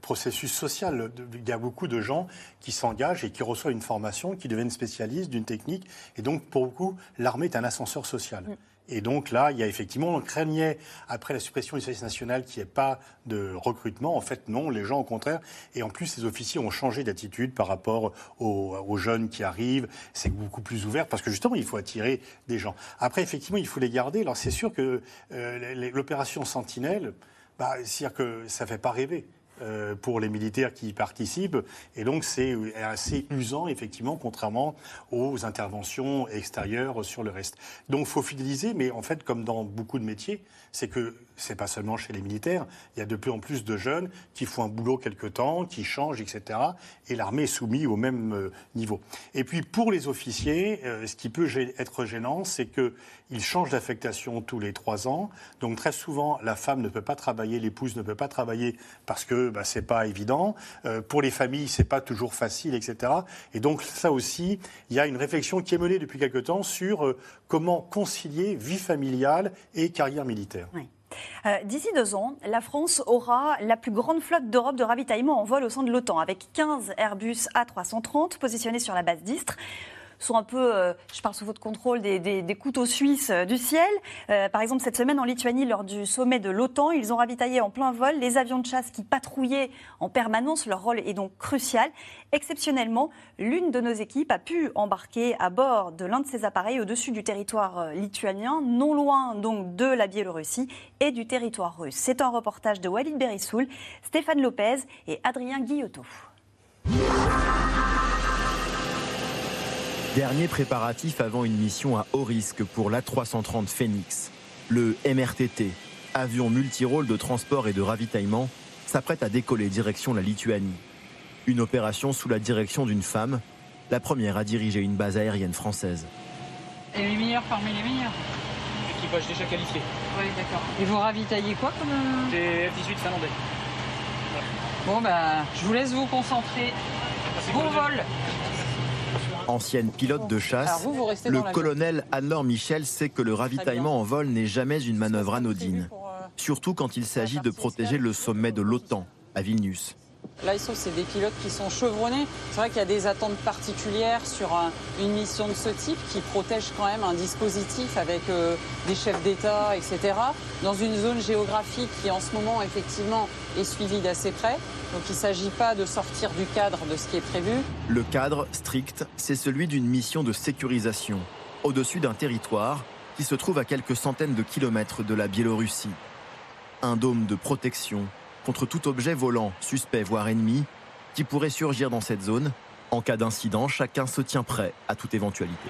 processus social. Il y a beaucoup de gens qui s'engagent et qui reçoivent une formation, qui deviennent spécialistes d'une technique. Et donc, pour beaucoup, l'armée est un ascenseur social. Mm. Et donc là, il y a effectivement, on craignait, après la suppression du service national, qu'il n'y ait pas de recrutement. En fait, non, les gens, au contraire. Et en plus, les officiers ont changé d'attitude par rapport aux, jeunes qui arrivent. C'est beaucoup plus ouvert parce que justement, il faut attirer des gens. Après, effectivement, il faut les garder. Alors, c'est sûr que euh, l'opération Sentinelle, bah, c'est-à-dire que ça ne fait pas rêver euh, pour les militaires qui y participent. Et donc, c'est assez usant, effectivement, contrairement aux interventions extérieures sur le reste. Donc, faut fidéliser, mais en fait, comme dans beaucoup de métiers, c'est que c'est pas seulement chez les militaires, il y a de plus en plus de jeunes qui font un boulot quelque temps, qui changent, etc. Et l'armée est soumise au même euh, niveau. Et puis, pour les officiers, euh, ce qui peut être gênant, c'est qu'ils changent d'affectation tous les trois ans. Donc, très souvent, la femme ne peut pas travailler, l'épouse ne peut pas travailler parce que bah, c'est pas évident. Euh, pour les familles, c'est pas toujours facile, etc. Et donc ça aussi, il y a une réflexion qui est menée depuis quelque temps sur comment concilier vie familiale et carrière militaire. Euh, d'ici deux ans, la France aura la plus grande flotte d'Europe de ravitaillement en vol au sein de l'OTAN, avec 15 Airbus A330 positionnés sur la base d'Istres sont un peu, euh, je parle sous votre contrôle, des, couteaux suisses euh, du ciel. Euh, par exemple, cette semaine en Lituanie, lors du sommet de l'OTAN, ils ont ravitaillé en plein vol les avions de chasse qui patrouillaient en permanence. Leur rôle est donc crucial. Exceptionnellement, l'une de nos équipes a pu embarquer à bord de l'un de ces appareils au-dessus du territoire lituanien, non loin donc de la Biélorussie et du territoire russe. C'est un reportage de Walid Berissoul, Stéphane Lopez et Adrien Guillotot. Dernier préparatif avant une mission à haut risque pour l'A330 Phoenix. Le MRTT, avion multirôle de transport et de ravitaillement, s'apprête à décoller direction la Lituanie. Une opération sous la direction d'une femme, la première à diriger une base aérienne française. Et les meilleurs parmi les meilleurs Équipage déjà qualifié. Oui, d'accord. Et vous ravitaillez quoi comme. Euh, Des F-18 finlandais. Bon, bah, je vous laisse vous concentrer. Bon vol Ancienne pilote de chasse, le colonel Anne-Laure Michel sait que le ravitaillement en vol n'est jamais une manœuvre anodine, euh, surtout quand il s'agit de protéger le sommet de l'OTAN à Vilnius. L'ISO, c'est des pilotes qui sont chevronnés. C'est vrai qu'il y a des attentes particulières sur une mission de ce type qui protège quand même un dispositif avec euh, des chefs d'État, etc. Dans une zone géographique qui, en ce moment, effectivement, est suivie d'assez près. Donc il ne s'agit pas de sortir du cadre de ce qui est prévu. Le cadre strict, c'est celui d'une mission de sécurisation au-dessus d'un territoire qui se trouve à quelques centaines de kilomètres de la Biélorussie. Un dôme de protection contre tout objet volant, suspect voire ennemi, qui pourrait surgir dans cette zone. En cas d'incident, chacun se tient prêt à toute éventualité.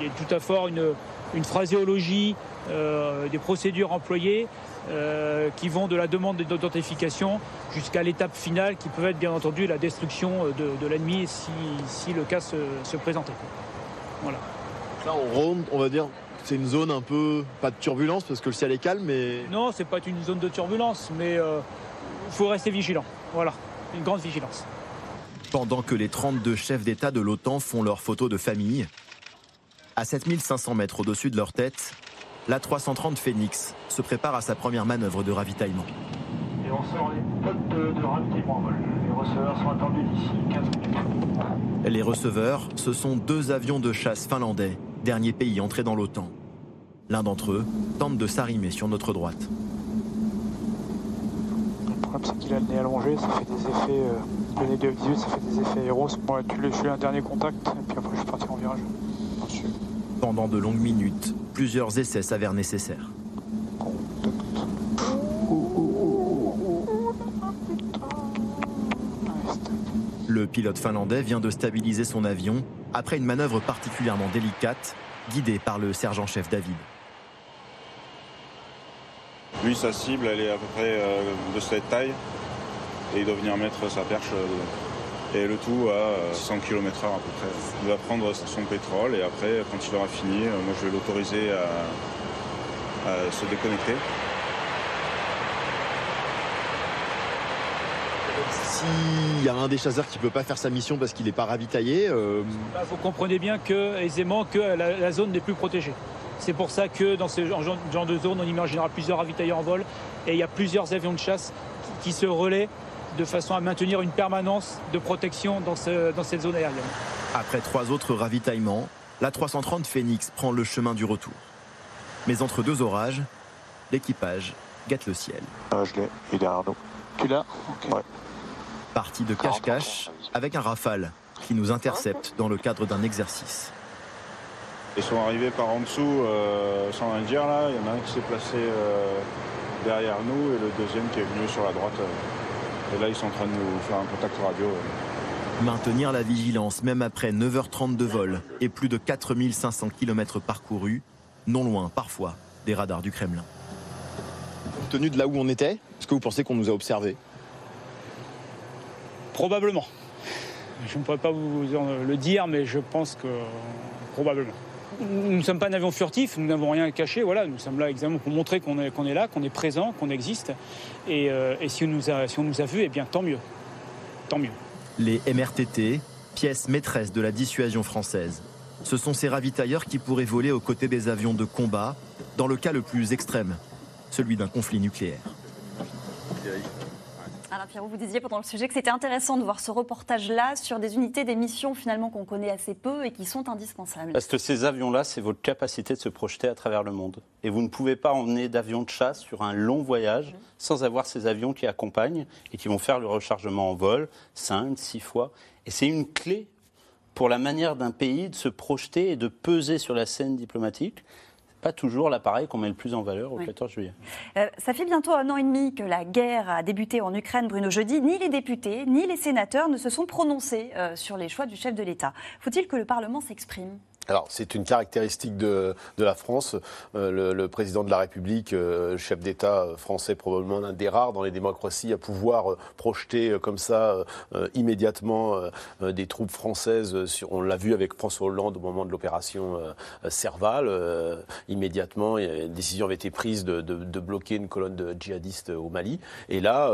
Il y a tout à fait une, une phraséologie, euh, des procédures employées euh, qui vont de la demande d'authentification jusqu'à l'étape finale qui peut être bien entendu la destruction de, l'ennemi si, le cas se, se présentait. Voilà. Là, on ronde, on va dire, c'est une zone un peu, pas de turbulence parce que le ciel est calme, mais... Non, c'est pas une zone de turbulence, mais il euh, faut rester vigilant. Voilà, une grande vigilance. Pendant que les 32 chefs d'État de l'OTAN font leurs photos de famille, à 7500 mètres au-dessus de leur tête, la 330 Phoenix se prépare à sa première manœuvre de ravitaillement. Et on sort les de, de ravitaillement en vol. Les receveurs sont attendus d'ici 15 minutes. Les receveurs, ce sont deux avions de chasse finlandais dernier pays entré dans l'OTAN. L'un d'entre eux tente de s'arrimer sur notre droite. Le problème, c'est qu'il a le nez allongé, ça fait des effets. Euh, le nez de F-18, ça fait des effets aéros. Bon, tu je fais un dernier contact, et puis après, je suis parti en virage. Pendant de longues minutes, plusieurs essais s'avèrent nécessaires. Le pilote finlandais vient de stabiliser son avion après une manœuvre particulièrement délicate, guidée par le sergent-chef David. Lui, sa cible, elle est à peu près euh, de cette taille, et il doit venir mettre sa perche, euh, et le tout à 100 km/h à peu près. Il va prendre son pétrole, et après, quand il aura fini, euh, moi je vais l'autoriser à se déconnecter. S'il y a un des chasseurs qui ne peut pas faire sa mission parce qu'il n'est pas ravitaillé. Euh, bah, vous comprenez bien que, aisément que la, zone n'est plus protégée. C'est pour ça que dans ce genre de zone, on y met en général plusieurs ravitailleurs en vol et il y a plusieurs avions de chasse qui, se relaient de façon à maintenir une permanence de protection dans, dans cette zone aérienne. Après trois autres ravitaillements, la 330 Phoenix prend le chemin du retour. Mais entre deux orages, l'équipage gâte le ciel. Ah, je l'ai, il est derrière nous. Tu l'as? Ouais. Partie de cache-cache avec un rafale qui nous intercepte dans le cadre d'un exercice. Ils sont arrivés par en dessous euh, sans rien dire là. Il y en a un qui s'est placé euh, derrière nous et le deuxième qui est venu sur la droite. Et là, ils sont en train de nous faire un contact radio. Maintenir la vigilance même après 9h30 de vol et plus de 4500 km parcourus, non loin parfois des radars du Kremlin. Compte tenu de là où on était, est-ce que vous pensez qu'on nous a observés? Probablement. Je ne pourrais pas vous le dire, mais je pense que probablement. Nous ne sommes pas un avion furtif, nous n'avons rien caché. Voilà, nous sommes là exactement pour montrer qu'on est, là, qu'on est présent, qu'on existe. Et, euh, si, on nous a, vus, eh bien tant mieux. Tant mieux. Les MRTT, pièces maîtresses de la dissuasion française. Ce sont ces ravitailleurs qui pourraient voler aux côtés des avions de combat, dans le cas le plus extrême, celui d'un conflit nucléaire. Alain Pierrot, vous disiez pendant le sujet que c'était intéressant de voir ce reportage-là sur des unités d'émission finalement qu'on connaît assez peu et qui sont indispensables. Parce que ces avions-là, c'est votre capacité de se projeter à travers le monde. Et vous ne pouvez pas emmener d'avions de chasse sur un long voyage sans avoir ces avions qui accompagnent et qui vont faire le rechargement en vol 5, 6 fois. Et c'est une clé pour la manière d'un pays de se projeter et de peser sur la scène diplomatique pas toujours l'appareil qu'on met le plus en valeur au 14 juillet. Euh, ça fait bientôt un an et demi que la guerre a débuté en Ukraine, Bruno Jeudi. Ni les députés, ni les sénateurs ne se sont prononcés euh, sur les choix du chef de l'État. Faut-il que le Parlement s'exprime? Alors, c'est une caractéristique de, la France. Euh, le, président de la République, euh, chef d'État français, probablement l'un des rares dans les démocraties à pouvoir euh, projeter euh, comme ça euh, immédiatement des troupes françaises. On l'a vu avec François Hollande au moment de l'opération Serval. immédiatement, une décision avait été prise de, bloquer une colonne de djihadistes au Mali. Et là,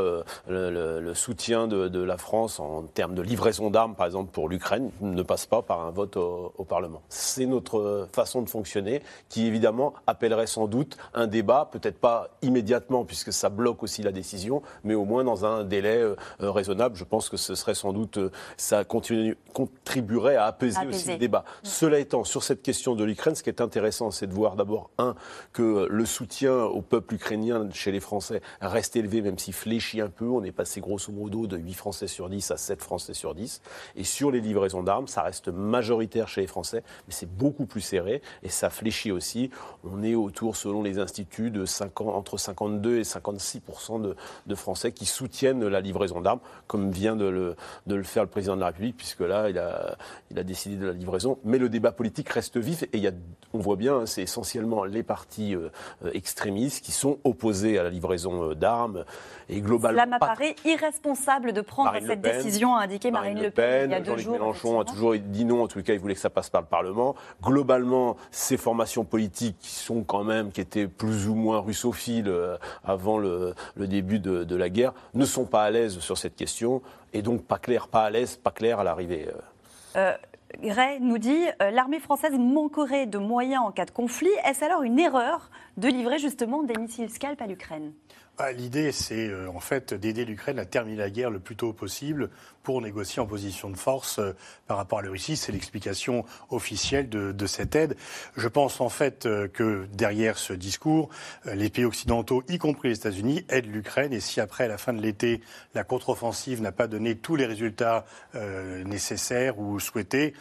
le, soutien de, la France en termes de livraison d'armes, par exemple pour l'Ukraine, ne passe pas par un vote au Parlement c'est notre façon de fonctionner, qui évidemment appellerait sans doute un débat, peut-être pas immédiatement, puisque ça bloque aussi la décision, mais au moins dans un délai euh, raisonnable. Je pense que ce serait sans doute, euh, ça continue, contribuerait à apaiser, apaiser, aussi le débat. Mmh. Cela étant, sur cette question de l'Ukraine, ce qui est intéressant, c'est de voir d'abord, un, que le soutien au peuple ukrainien chez les Français reste élevé, même s'il fléchit un peu. On est passé grosso modo de 8 Français sur 10 à 7 Français sur 10. Et sur les livraisons d'armes, ça reste majoritaire chez les Français, mais c'est beaucoup plus serré et ça fléchit aussi. On est autour, selon les instituts, de 50, entre 52 et 56 de, de, Français qui soutiennent la livraison d'armes, comme vient de le, de le, faire le président de la République, puisque là, il a, il a décidé de la livraison. Mais le débat politique reste vif et il y a, on voit bien, c'est essentiellement les partis euh, extrémistes qui sont opposés à la livraison euh, d'armes. Et globalement. Cela m'apparaît irresponsable de prendre Marine cette Pen, décision, a indiqué Marine, Marine Le Pen, Pen il y a deux Jean-Luc jours. Mélenchon a toujours dit non, en tout cas, il voulait que ça passe par le Parlement. Globalement, ces formations politiques qui sont quand même, qui étaient plus ou moins russophiles avant le, début de, la guerre, ne sont pas à l'aise sur cette question et donc pas clair, pas à l'aise, pas clair à l'arrivée. Euh, Gray nous dit euh, l'armée française manquerait de moyens en cas de conflit. Est-ce alors une erreur de livrer justement des missiles Scalp à l'Ukraine? Ah, L'idée, c'est euh, en fait d'aider l'Ukraine à terminer la guerre le plus tôt possible pour négocier en position de force euh, par rapport à la Russie. C'est l'explication officielle de, cette aide. Je pense en fait euh, que derrière ce discours, les pays occidentaux, y compris les États-Unis, aident l'Ukraine. Et si après, la fin de l'été, la contre-offensive n'a pas donné tous les résultats nécessaires ou souhaités,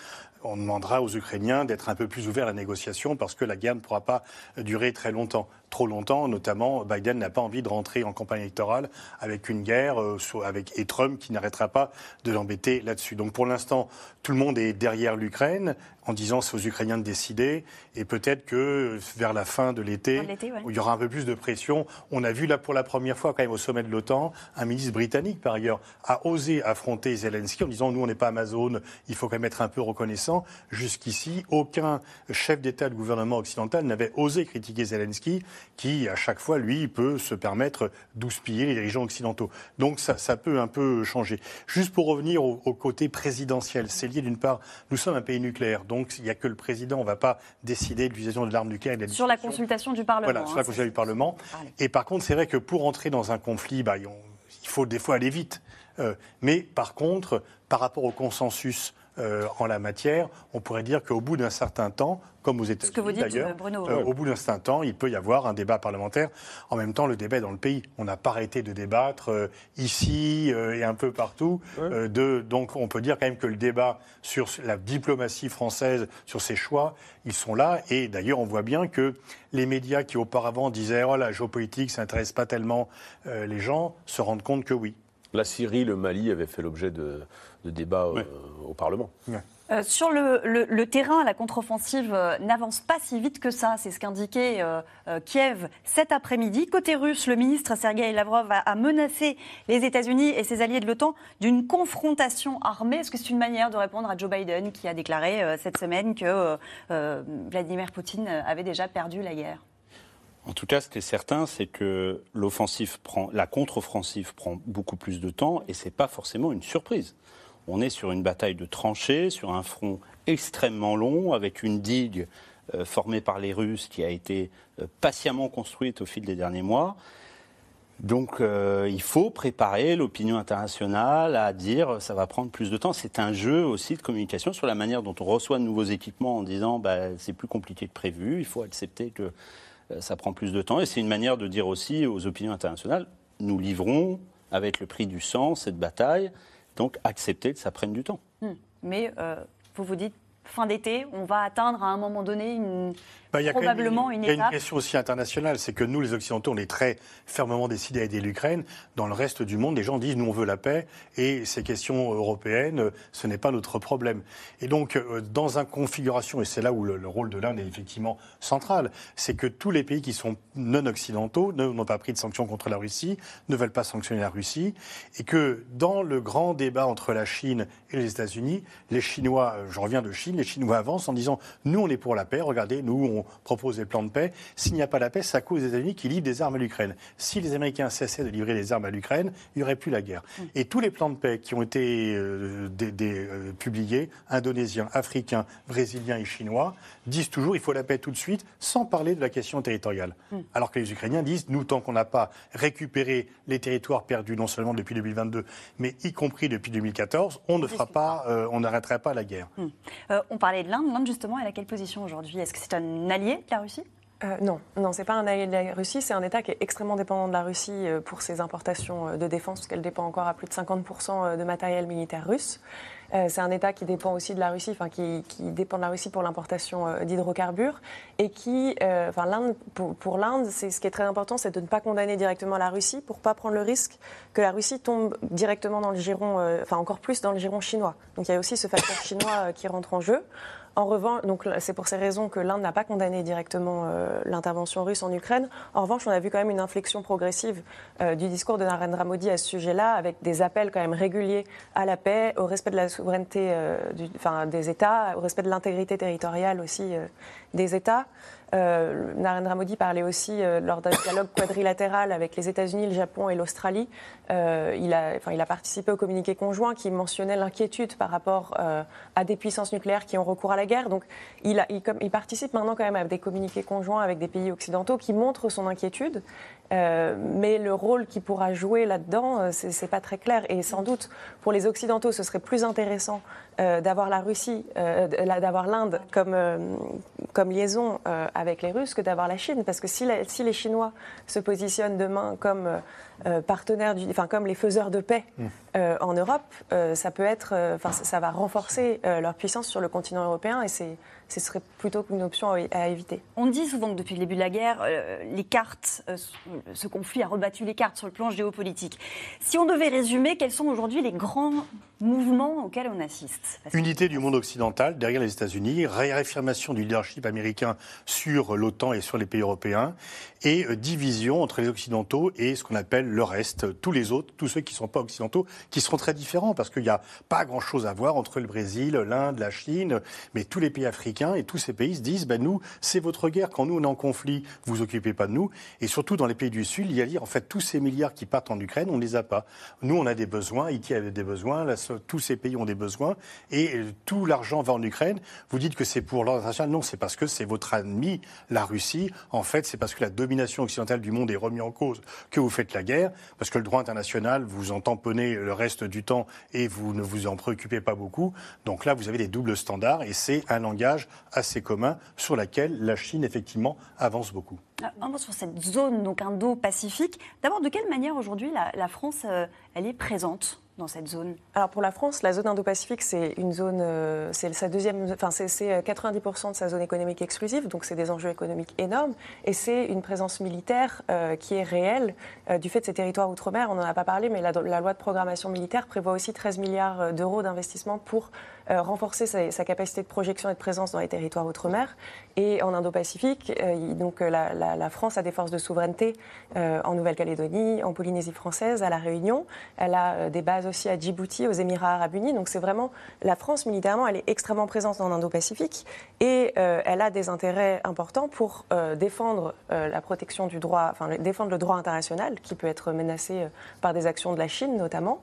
on demandera aux Ukrainiens d'être un peu plus ouverts à la négociation parce que la guerre ne pourra pas durer très longtemps trop longtemps, notamment Biden n'a pas envie de rentrer en campagne électorale avec une guerre, euh, avec, et Trump qui n'arrêtera pas de l'embêter là-dessus. Donc pour l'instant, tout le monde est derrière l'Ukraine en disant c'est aux Ukrainiens de décider et peut-être que vers la fin de l'été, ouais. où il y aura un peu plus de pression. On a vu là pour la première fois quand même au sommet de l'OTAN, un ministre britannique par ailleurs a osé affronter Zelensky en disant nous on n'est pas Amazon, il faut quand même être un peu reconnaissant. Jusqu'ici, aucun chef d'État de gouvernement occidental n'avait osé critiquer Zelensky qui, à chaque fois, lui, peut se permettre d'houspiller les dirigeants occidentaux. Donc ça, ça, peut un peu changer. Juste pour revenir au, au côté présidentiel, c'est lié d'une part, nous sommes un pays nucléaire, donc il n'y a que le président, on ne va pas décider de l'utilisation de l'arme nucléaire. Sur la consultation du Parlement. Voilà, hein, sur la consultation du Parlement. Et par contre, c'est vrai que pour entrer dans un conflit, bah, on, il faut des fois aller vite. Euh, mais par contre, par rapport au consensus euh, en la matière, on pourrait dire qu'au bout d'un certain temps, comme aux États-Unis d'ailleurs, euh, au bout d'un certain temps, il peut y avoir un débat parlementaire. En même temps, le débat est dans le pays. On n'a pas arrêté de débattre euh, ici et un peu partout. de, donc, on peut dire quand même que le débat sur la diplomatie française, sur ses choix, ils sont là. Et d'ailleurs, on voit bien que les médias qui auparavant disaient oh la géopolitique, ça n'intéresse pas tellement les gens, se rendent compte que oui. La Syrie, le Mali avaient fait l'objet de, débats euh, au Parlement. Euh, sur le, terrain, la contre-offensive euh, n'avance pas si vite que ça. C'est ce qu'indiquait Kiev cet après-midi. Côté russe, le ministre Sergei Lavrov a, menacé les États-Unis et ses alliés de l'OTAN d'une confrontation armée. Est-ce que c'est une manière de répondre à Joe Biden qui a déclaré cette semaine que Vladimir Poutine avait déjà perdu la guerre? En tout cas, ce qui est certain, c'est que l'offensive prend, la contre-offensive prend beaucoup plus de temps et c'est pas forcément une surprise. On est sur une bataille de tranchées, sur un front extrêmement long, avec une digue euh, formée par les Russes qui a été euh, patiemment construite au fil des derniers mois. Donc euh, il faut préparer l'opinion internationale à dire ça va prendre plus de temps. C'est un jeu aussi de communication sur la manière dont on reçoit de nouveaux équipements en disant bah, c'est plus compliqué que prévu, il faut accepter que ça prend plus de temps. Et c'est une manière de dire aussi aux opinions internationales, nous livrons avec le prix du sang cette bataille, donc accepter que ça prenne du temps. Hmm. Mais euh, vous vous dites, fin d'été, on va atteindre à un moment donné une, bah, y a probablement une, étape. Il y a une question aussi internationale, c'est que nous, les Occidentaux, on est très fermement décidés à aider l'Ukraine. Dans le reste du monde, les gens disent nous, on veut la paix, et ces questions européennes, ce n'est pas notre problème. Et donc, euh, dans une configuration, et c'est là où le, rôle de l'Inde est effectivement central, c'est que tous les pays qui sont non occidentaux n'ont pas pris de sanctions contre la Russie, ne veulent pas sanctionner la Russie, et que dans le grand débat entre la Chine et les États-Unis, les Chinois, euh, je reviens de Chine, les Chinois avancent en disant nous, on est pour la paix, regardez, nous, on propose des plans de paix. S'il n'y a pas la paix, c'est à cause des États-Unis qui livrent des armes à l'Ukraine. Si les Américains cessaient de livrer des armes à l'Ukraine, il n'y aurait plus la guerre. Et tous les plans de paix qui ont été euh, euh, publiés, indonésiens, africains, brésiliens et chinois, disent toujours il faut la paix tout de suite, sans parler de la question territoriale. Mm. Alors que les Ukrainiens disent nous, tant qu'on n'a pas récupéré les territoires perdus non seulement depuis 2022, mais y compris depuis 2014, on ne fera pas, euh, on n'arrêtera pas la guerre. Mm. on parlait de l'Inde. L'Inde, justement, elle a quelle position aujourd'hui? Est-ce que c'est un allié de la Russie? Euh, non, non, c'est pas un allié de la Russie. C'est un État qui est extrêmement dépendant de la Russie euh, pour ses importations euh, de défense, parce qu'elle dépend encore à plus de 50% de matériel militaire russe. c'est un État qui dépend aussi de la Russie, enfin qui, dépend de la Russie pour l'importation d'hydrocarbures, et qui, enfin l'Inde, pour, l'Inde, c'est ce qui est très important, c'est de ne pas condamner directement la Russie pour pas prendre le risque que la Russie tombe directement dans le giron, enfin encore plus dans le giron chinois. Donc il y a aussi ce facteur chinois qui rentre en jeu. En revanche, donc c'est pour ces raisons que l'Inde n'a pas condamné directement euh, l'intervention russe en Ukraine. En revanche, on a vu quand même une inflexion progressive euh, du discours de Narendra Modi à ce sujet-là, avec des appels quand même réguliers à la paix, au respect de la souveraineté euh, des États, au respect de l'intégrité territoriale aussi des États. Euh, Narendra Modi parlait aussi euh, lors d'un dialogue quadrilatéral avec les États-Unis, le Japon et l'Australie. Euh, il, a, enfin, il a participé au communiqué conjoint qui mentionnait l'inquiétude par rapport à des puissances nucléaires qui ont recours à la guerre. Donc il, il, participe maintenant quand même à des communiqués conjoints avec des pays occidentaux qui montrent son inquiétude. Mais le rôle qu'il pourra jouer là-dedans, c'est pas très clair. Et sans doute, pour les Occidentaux, ce serait plus intéressant d'avoir la Russie, d'avoir l'Inde comme, comme liaison avec les Russes que d'avoir la Chine. Parce que si, si, les Chinois se positionnent demain comme euh, euh, partenaires, du, enfin comme les faiseurs de paix euh, en Europe, ça peut être, enfin ça va renforcer leur puissance sur le continent européen et c'est ce serait plutôt une option à éviter. On dit souvent que depuis le début de la guerre, les cartes, ce conflit a rebattu les cartes sur le plan géopolitique. Si on devait résumer, quels sont aujourd'hui les grands mouvements auxquels on assiste? Unité du monde occidental derrière les États-Unis, réaffirmation du leadership américain sur l'OTAN et sur les pays européens, et euh, division entre les Occidentaux et ce qu'on appelle le reste, tous les autres, tous ceux qui ne sont pas occidentaux, qui seront très différents, parce qu'il n'y a pas grand-chose à voir entre le Brésil, l'Inde, la Chine, mais tous les pays africains et tous ces pays se disent, ben nous, c'est votre guerre, quand nous on est en conflit, vous vous occupez pas de nous, et surtout dans les pays du Sud, il y a dire, en fait, tous ces milliards qui partent en Ukraine, on ne les a pas. Nous, on a des besoins, Haïti a des besoins, tous ces pays ont des besoins, et euh, tout l'argent va en Ukraine. Vous dites que c'est pour l'ordre international, non, c'est parce que c'est votre ennemi, la Russie. En fait, c'est parce que la domination occidentale du monde est remise en cause que vous faites la guerre, parce que le droit international, vous en tamponnez le reste du temps et vous ne vous en préoccupez pas beaucoup. Donc là, vous avez des doubles standards et c'est un langage assez commun sur lequel la Chine, effectivement, avance beaucoup. Ah, un mot sur cette zone donc indo-pacifique. D'abord, de quelle manière aujourd'hui la, France, euh, elle est présente dans cette zone? Alors pour la France, la zone Indo-Pacifique, c'est une zone, euh, c'est sa deuxième, enfin c'est 90% de sa zone économique exclusive, donc c'est des enjeux économiques énormes, et c'est une présence militaire euh, qui est réelle euh, du fait de ces territoires outre-mer. On n'en a pas parlé, mais la, loi de programmation militaire prévoit aussi 13 milliards d'euros d'investissement pour renforcer sa, capacité de projection et de présence dans les territoires outre-mer. Et en Indo-Pacifique, donc la, la, France a des forces de souveraineté en Nouvelle-Calédonie, en Polynésie française, à la Réunion. Elle a des bases aussi à Djibouti, aux Émirats arabes unis. Donc c'est vraiment la France militairement, elle est extrêmement présente dans l'Indo-Pacifique et euh, elle a des intérêts importants pour euh, défendre euh, la protection du droit, enfin défendre le droit international qui peut être menacé par des actions de la Chine notamment,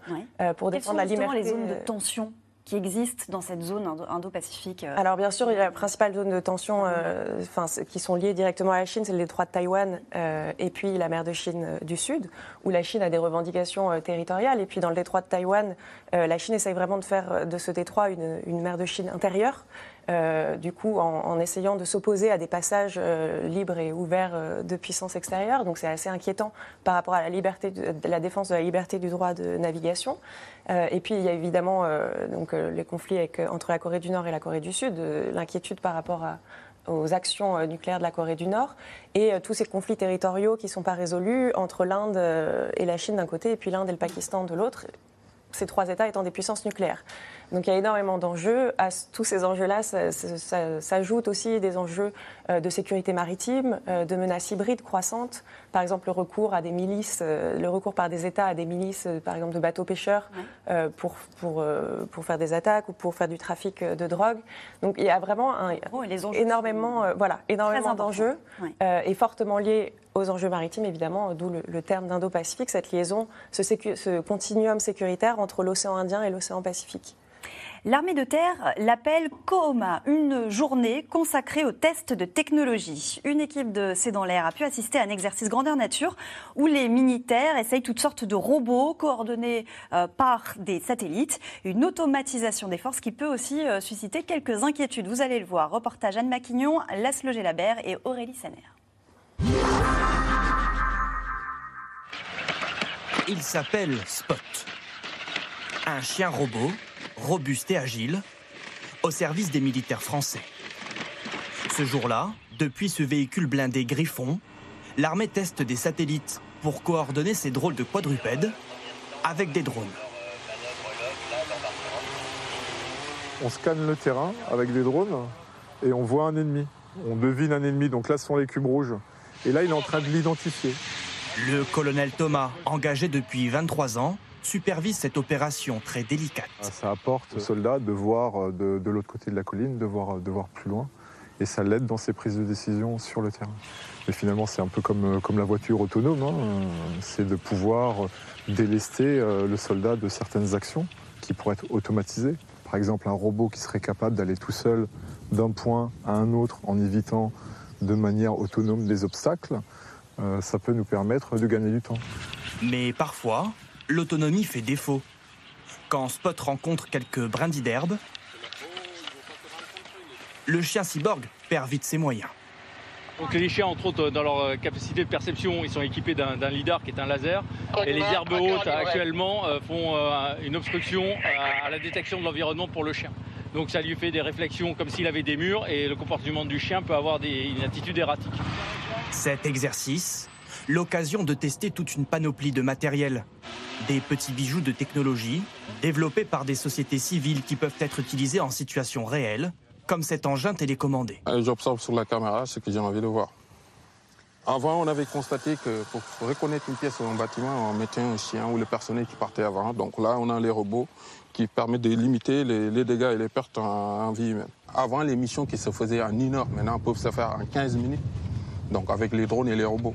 pour défendre la liberté. les zones de tension qui existent dans cette zone indo-pacifique euh, Alors bien sûr, il y a la principale zone de tension euh, enfin, qui sont liées directement à la Chine, c'est le détroit de Taïwan euh, et puis la mer de Chine du Sud, où la Chine a des revendications territoriales. Et puis dans le détroit de Taïwan, la Chine essaye vraiment de faire de ce détroit une, une mer de Chine intérieure. Euh, du coup, en, essayant de s'opposer à des passages euh, libres et ouverts euh, de puissance extérieure. Donc, c'est assez inquiétant par rapport à la, liberté la défense de la liberté du droit de navigation. et puis, il y a évidemment donc, les conflits entre la Corée du Nord et la Corée du Sud, l'inquiétude par rapport aux actions nucléaires de la Corée du Nord et tous ces conflits territoriaux qui ne sont pas résolus entre l'Inde et la Chine d'un côté et puis l'Inde et le Pakistan de l'autre, ces trois États étant des puissances nucléaires. Donc il y a énormément d'enjeux. À tous ces enjeux-là s'ajoutent aussi des enjeux euh, de sécurité maritime, euh, de menaces hybrides croissantes. Par exemple, le recours à des milices, euh, le recours par des États à des milices, par exemple de bateaux pêcheurs, pour, pour, pour faire des attaques ou pour faire du trafic de drogue. Donc il y a vraiment un, oh, énormément, voilà, énormément d'enjeux et fortement liés aux enjeux maritimes, évidemment, d'où le, terme d'Indo-Pacifique, cette liaison, ce, ce continuum sécuritaire entre l'océan Indien et l'océan Pacifique. L'armée de terre l'appelle COMA, une journée consacrée aux tests de technologie. Une équipe de C'est dans l'air a pu assister à un exercice grandeur nature où les militaires essayent toutes sortes de robots coordonnés euh, par des satellites. Une automatisation des forces qui peut aussi euh, susciter quelques inquiétudes. Vous allez le voir. Reportage Anne Maquignon, Laszlo Labert et Aurélie Saner. Il s'appelle Spot. Un chien robot robuste et agile, au service des militaires français. Ce jour-là, depuis ce véhicule blindé Griffon, l'armée teste des satellites pour coordonner ces drôles de quadrupèdes avec des drones. On scanne le terrain avec des drones et on voit un ennemi. On devine un ennemi, donc là ce sont les cubes rouges. Et là il est en train de l'identifier. Le colonel Thomas, engagé depuis 23 ans, supervise cette opération très délicate. Ah, ça apporte aux soldats de voir euh, de, l'autre côté de la colline, de voir, de voir plus loin, et ça l'aide dans ses prises de décision sur le terrain. Mais finalement, c'est un peu comme, euh, comme la voiture autonome, hein. c'est de pouvoir délester euh, le soldat de certaines actions qui pourraient être automatisées. Par exemple, un robot qui serait capable d'aller tout seul d'un point à un autre en évitant de manière autonome des obstacles, ça peut nous permettre de gagner du temps. Mais parfois, l'autonomie fait défaut. Quand Spot rencontre quelques brindilles d'herbe, le chien cyborg perd vite ses moyens. Donc les chiens, entre autres, dans leur euh, capacité de perception, ils sont équipés d'un leader qui est un laser. Et les herbes hautes, actuellement, euh, font euh, une obstruction à la détection de l'environnement pour le chien. Donc ça lui fait des réflexions comme s'il avait des murs et le comportement du chien peut avoir des, une attitude erratique. Cet exercice l'occasion de tester toute une panoplie de matériel. Des petits bijoux de technologie, développés par des sociétés civiles qui peuvent être utilisés en situation réelle, comme cet engin télécommandé. J'observe sur la caméra ce que j'ai envie de voir. Avant, on avait constaté que pour reconnaître une pièce ou un bâtiment, on mettait un chien ou le personnel qui partait avant. Donc là, on a les robots qui permettent de limiter les, dégâts et les pertes en, en vie humaine. Avant, les missions qui se faisaient en une heure, maintenant peuvent se faire en 15 minutes donc avec les drones et les robots.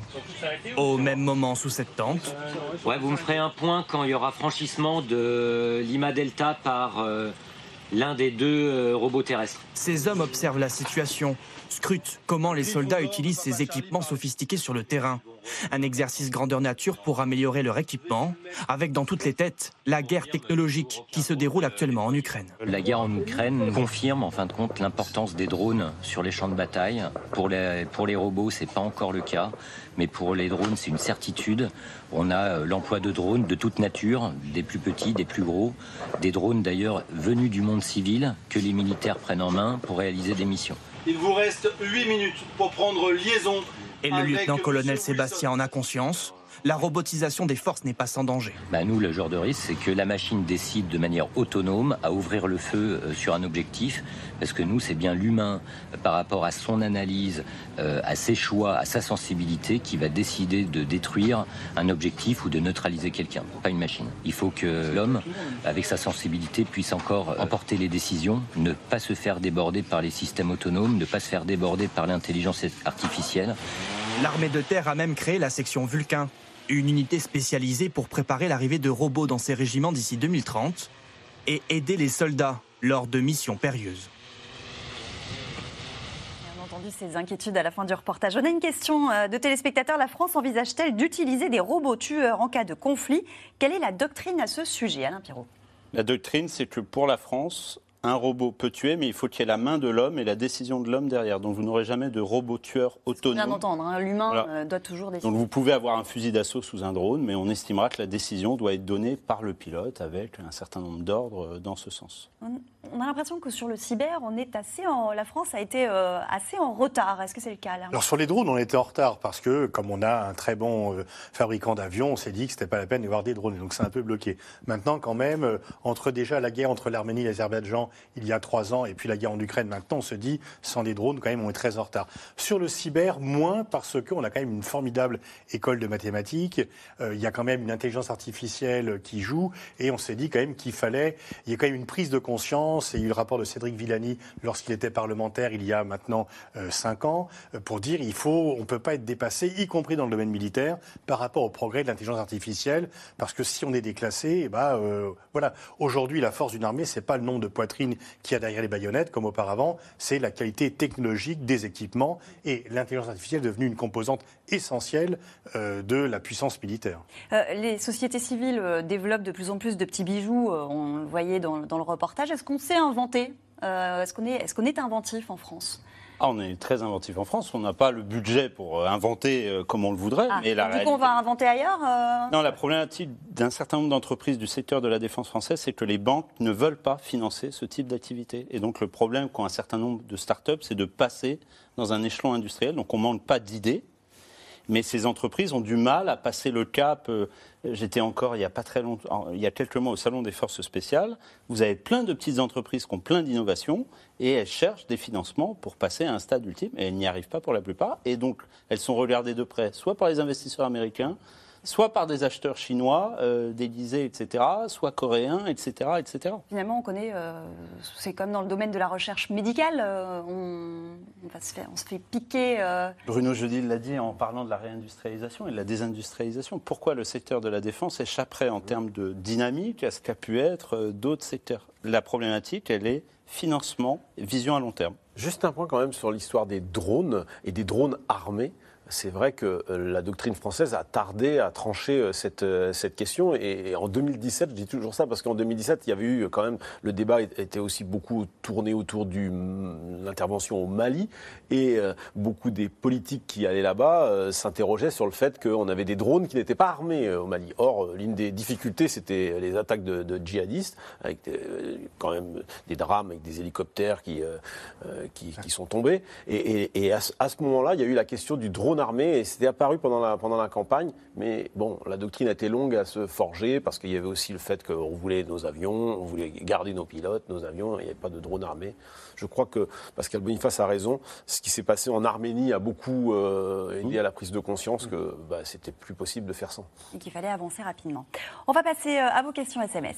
Au même moment sous cette tente. Ouais, vous me ferez un point quand il y aura franchissement de Lima Delta par euh, l'un des deux euh, robots terrestres. Ces hommes observent la situation, scrutent comment les soldats utilisent ces équipements sophistiqués sur le terrain, Un exercice grandeur nature pour améliorer leur équipement, avec dans toutes les têtes la guerre technologique qui se déroule actuellement en Ukraine. La guerre en Ukraine confirme en fin de compte l'importance des drones sur les champs de bataille. Pour les, pour les robots, c'est pas encore le cas, mais pour les drones, c'est une certitude. On a euh, l'emploi de drones de toute nature, des plus petits, des plus gros, des drones d'ailleurs venus du monde civil que les militaires prennent en main pour réaliser des missions. Il vous reste 8 minutes pour prendre liaison. Et le lieutenant-colonel Sébastien en a conscience la robotisation des forces n'est pas sans danger. Bah nous, le genre de risque, c'est que la machine décide de manière autonome à ouvrir le feu euh, sur un objectif, parce que nous, c'est bien l'humain, euh, par rapport à son analyse, euh, à ses choix, à sa sensibilité, qui va décider de détruire un objectif ou de neutraliser quelqu'un, pas une machine. Il faut que l'homme, avec sa sensibilité, puisse encore emporter les décisions, ne pas se faire déborder par les systèmes autonomes, ne pas se faire déborder par l'intelligence artificielle. L'armée de terre a même créé la section Vulcain, une unité spécialisée pour préparer l'arrivée de robots dans ces régiments d'ici 2030 et aider les soldats lors de missions périlleuses. On a entendu ces inquiétudes à la fin du reportage. On a une question euh, de téléspectateurs. La France envisage-t-elle d'utiliser des robots tueurs en cas de conflit? Quelle est la doctrine à ce sujet, Alain Pirot La doctrine, c'est que pour la France, un robot peut tuer, mais il faut qu'il y ait la main de l'homme et la décision de l'homme derrière. Donc vous n'aurez jamais de robot tueur autonome. Bien d'entendre, hein. l'humain euh, doit toujours décider. Donc vous pouvez avoir un fusil d'assaut sous un drone, mais on estimera que la décision doit être donnée par le pilote avec un certain nombre d'ordres euh, dans ce sens. On a l'impression que sur le cyber, on est assez en... la France a été euh, assez en retard. Est-ce que c'est le cas Alors sur les drones, on était en retard parce que comme on a un très bon fabricant d'avions, on s'est dit que c'était pas la peine d'avoir des drones. Donc c'est un peu bloqué. Maintenant, quand même, entre déjà la guerre entre l'Arménie et l'Azerbaïdjan il y a trois ans et puis la guerre en Ukraine maintenant, on se dit, sans des drones, quand même, on est très en retard. Sur le cyber, moins parce qu'on a quand même une formidable école de mathématiques, euh, il y a quand même une intelligence artificielle qui joue et on s'est dit quand même qu'il fallait, il y a quand même une prise de conscience et il y a eu le rapport de Cédric Villani lorsqu'il était parlementaire il y a maintenant euh, cinq ans euh, pour dire il faut, on ne peut pas être dépassé, y compris dans le domaine militaire, par rapport au progrès de l'intelligence artificielle parce que si on est déclassé, eh ben, voilà. Aujourd'hui, la force d'une armée, c'est pas le nombre de poitrines qu'il y a derrière les baïonnettes, comme auparavant, c'est la qualité technologique des équipements et l'intelligence artificielle est devenue une composante essentielle euh, de la puissance militaire. Euh, les sociétés civiles euh, développent de plus en plus de petits bijoux, on le voyait dans, dans le reportage. Est-ce qu'on sait inventer Est-ce qu'on est, est, qu'on est inventif en France? Ah, on est très inventif en France. On n'a pas le budget pour inventer comme on le voudrait. Ah, mais la du coup, on va inventer ailleurs euh? Non, la problématique d'un certain nombre d'entreprises du secteur de la défense française, c'est que les banques ne veulent pas financer ce type d'activité. Et donc, le problème qu'ont un certain nombre de start-up, c'est de passer dans un échelon industriel. Donc, on ne manque pas d'idées. Mais ces entreprises ont du mal à passer le cap. J'étais encore il y a pas très longtemps, il y a quelques mois au salon des forces spéciales. Vous avez plein de petites entreprises qui ont plein d'innovations et elles cherchent des financements pour passer à un stade ultime et elles n'y arrivent pas pour la plupart. Et donc elles sont regardées de près, soit par les investisseurs américains, soit par des acheteurs chinois, euh, etc., soit coréens, etc., etc. Finalement, on connaît, euh, c'est comme dans le domaine de la recherche médicale, euh, on, on, se fait, on, se fait, piquer. Euh. Bruno Jeudi l'a dit en parlant de la réindustrialisation et de la désindustrialisation. Pourquoi le secteur de la défense échapperait en termes de dynamique à ce qu'a pu être d'autres secteurs? La problématique, elle est financement, vision à long terme. Juste un point quand même sur l'histoire des drones et des drones armés c'est vrai que euh, la doctrine française a tardé à trancher euh, cette, euh, cette question. Et, en 2017, je dis toujours ça parce qu'en 2017, il y avait eu quand même le débat était aussi beaucoup tourné autour de l'intervention au Mali et beaucoup des politiques qui allaient là-bas s'interrogeaient sur le fait qu'on avait des drones qui n'étaient pas armés au Mali. Or, l'une des difficultés, c'était les attaques de, djihadistes avec quand même des drames avec des hélicoptères qui, qui, sont tombés. Et, à, à ce moment-là, il y a eu la question du drone armée et c'était apparu pendant la, pendant la campagne. Mais bon, la doctrine a été longue à se forger parce qu'il y avait aussi le fait qu'on voulait nos avions, on voulait garder nos pilotes, nos avions, il n'y avait pas de drone armé. Je crois que Pascal Boniface a raison. Ce qui s'est passé en Arménie a beaucoup euh, aidé à la prise de conscience que bah, c'était plus possible de faire sans. Et qu'il fallait avancer rapidement. On va passer euh, à vos questions SMS.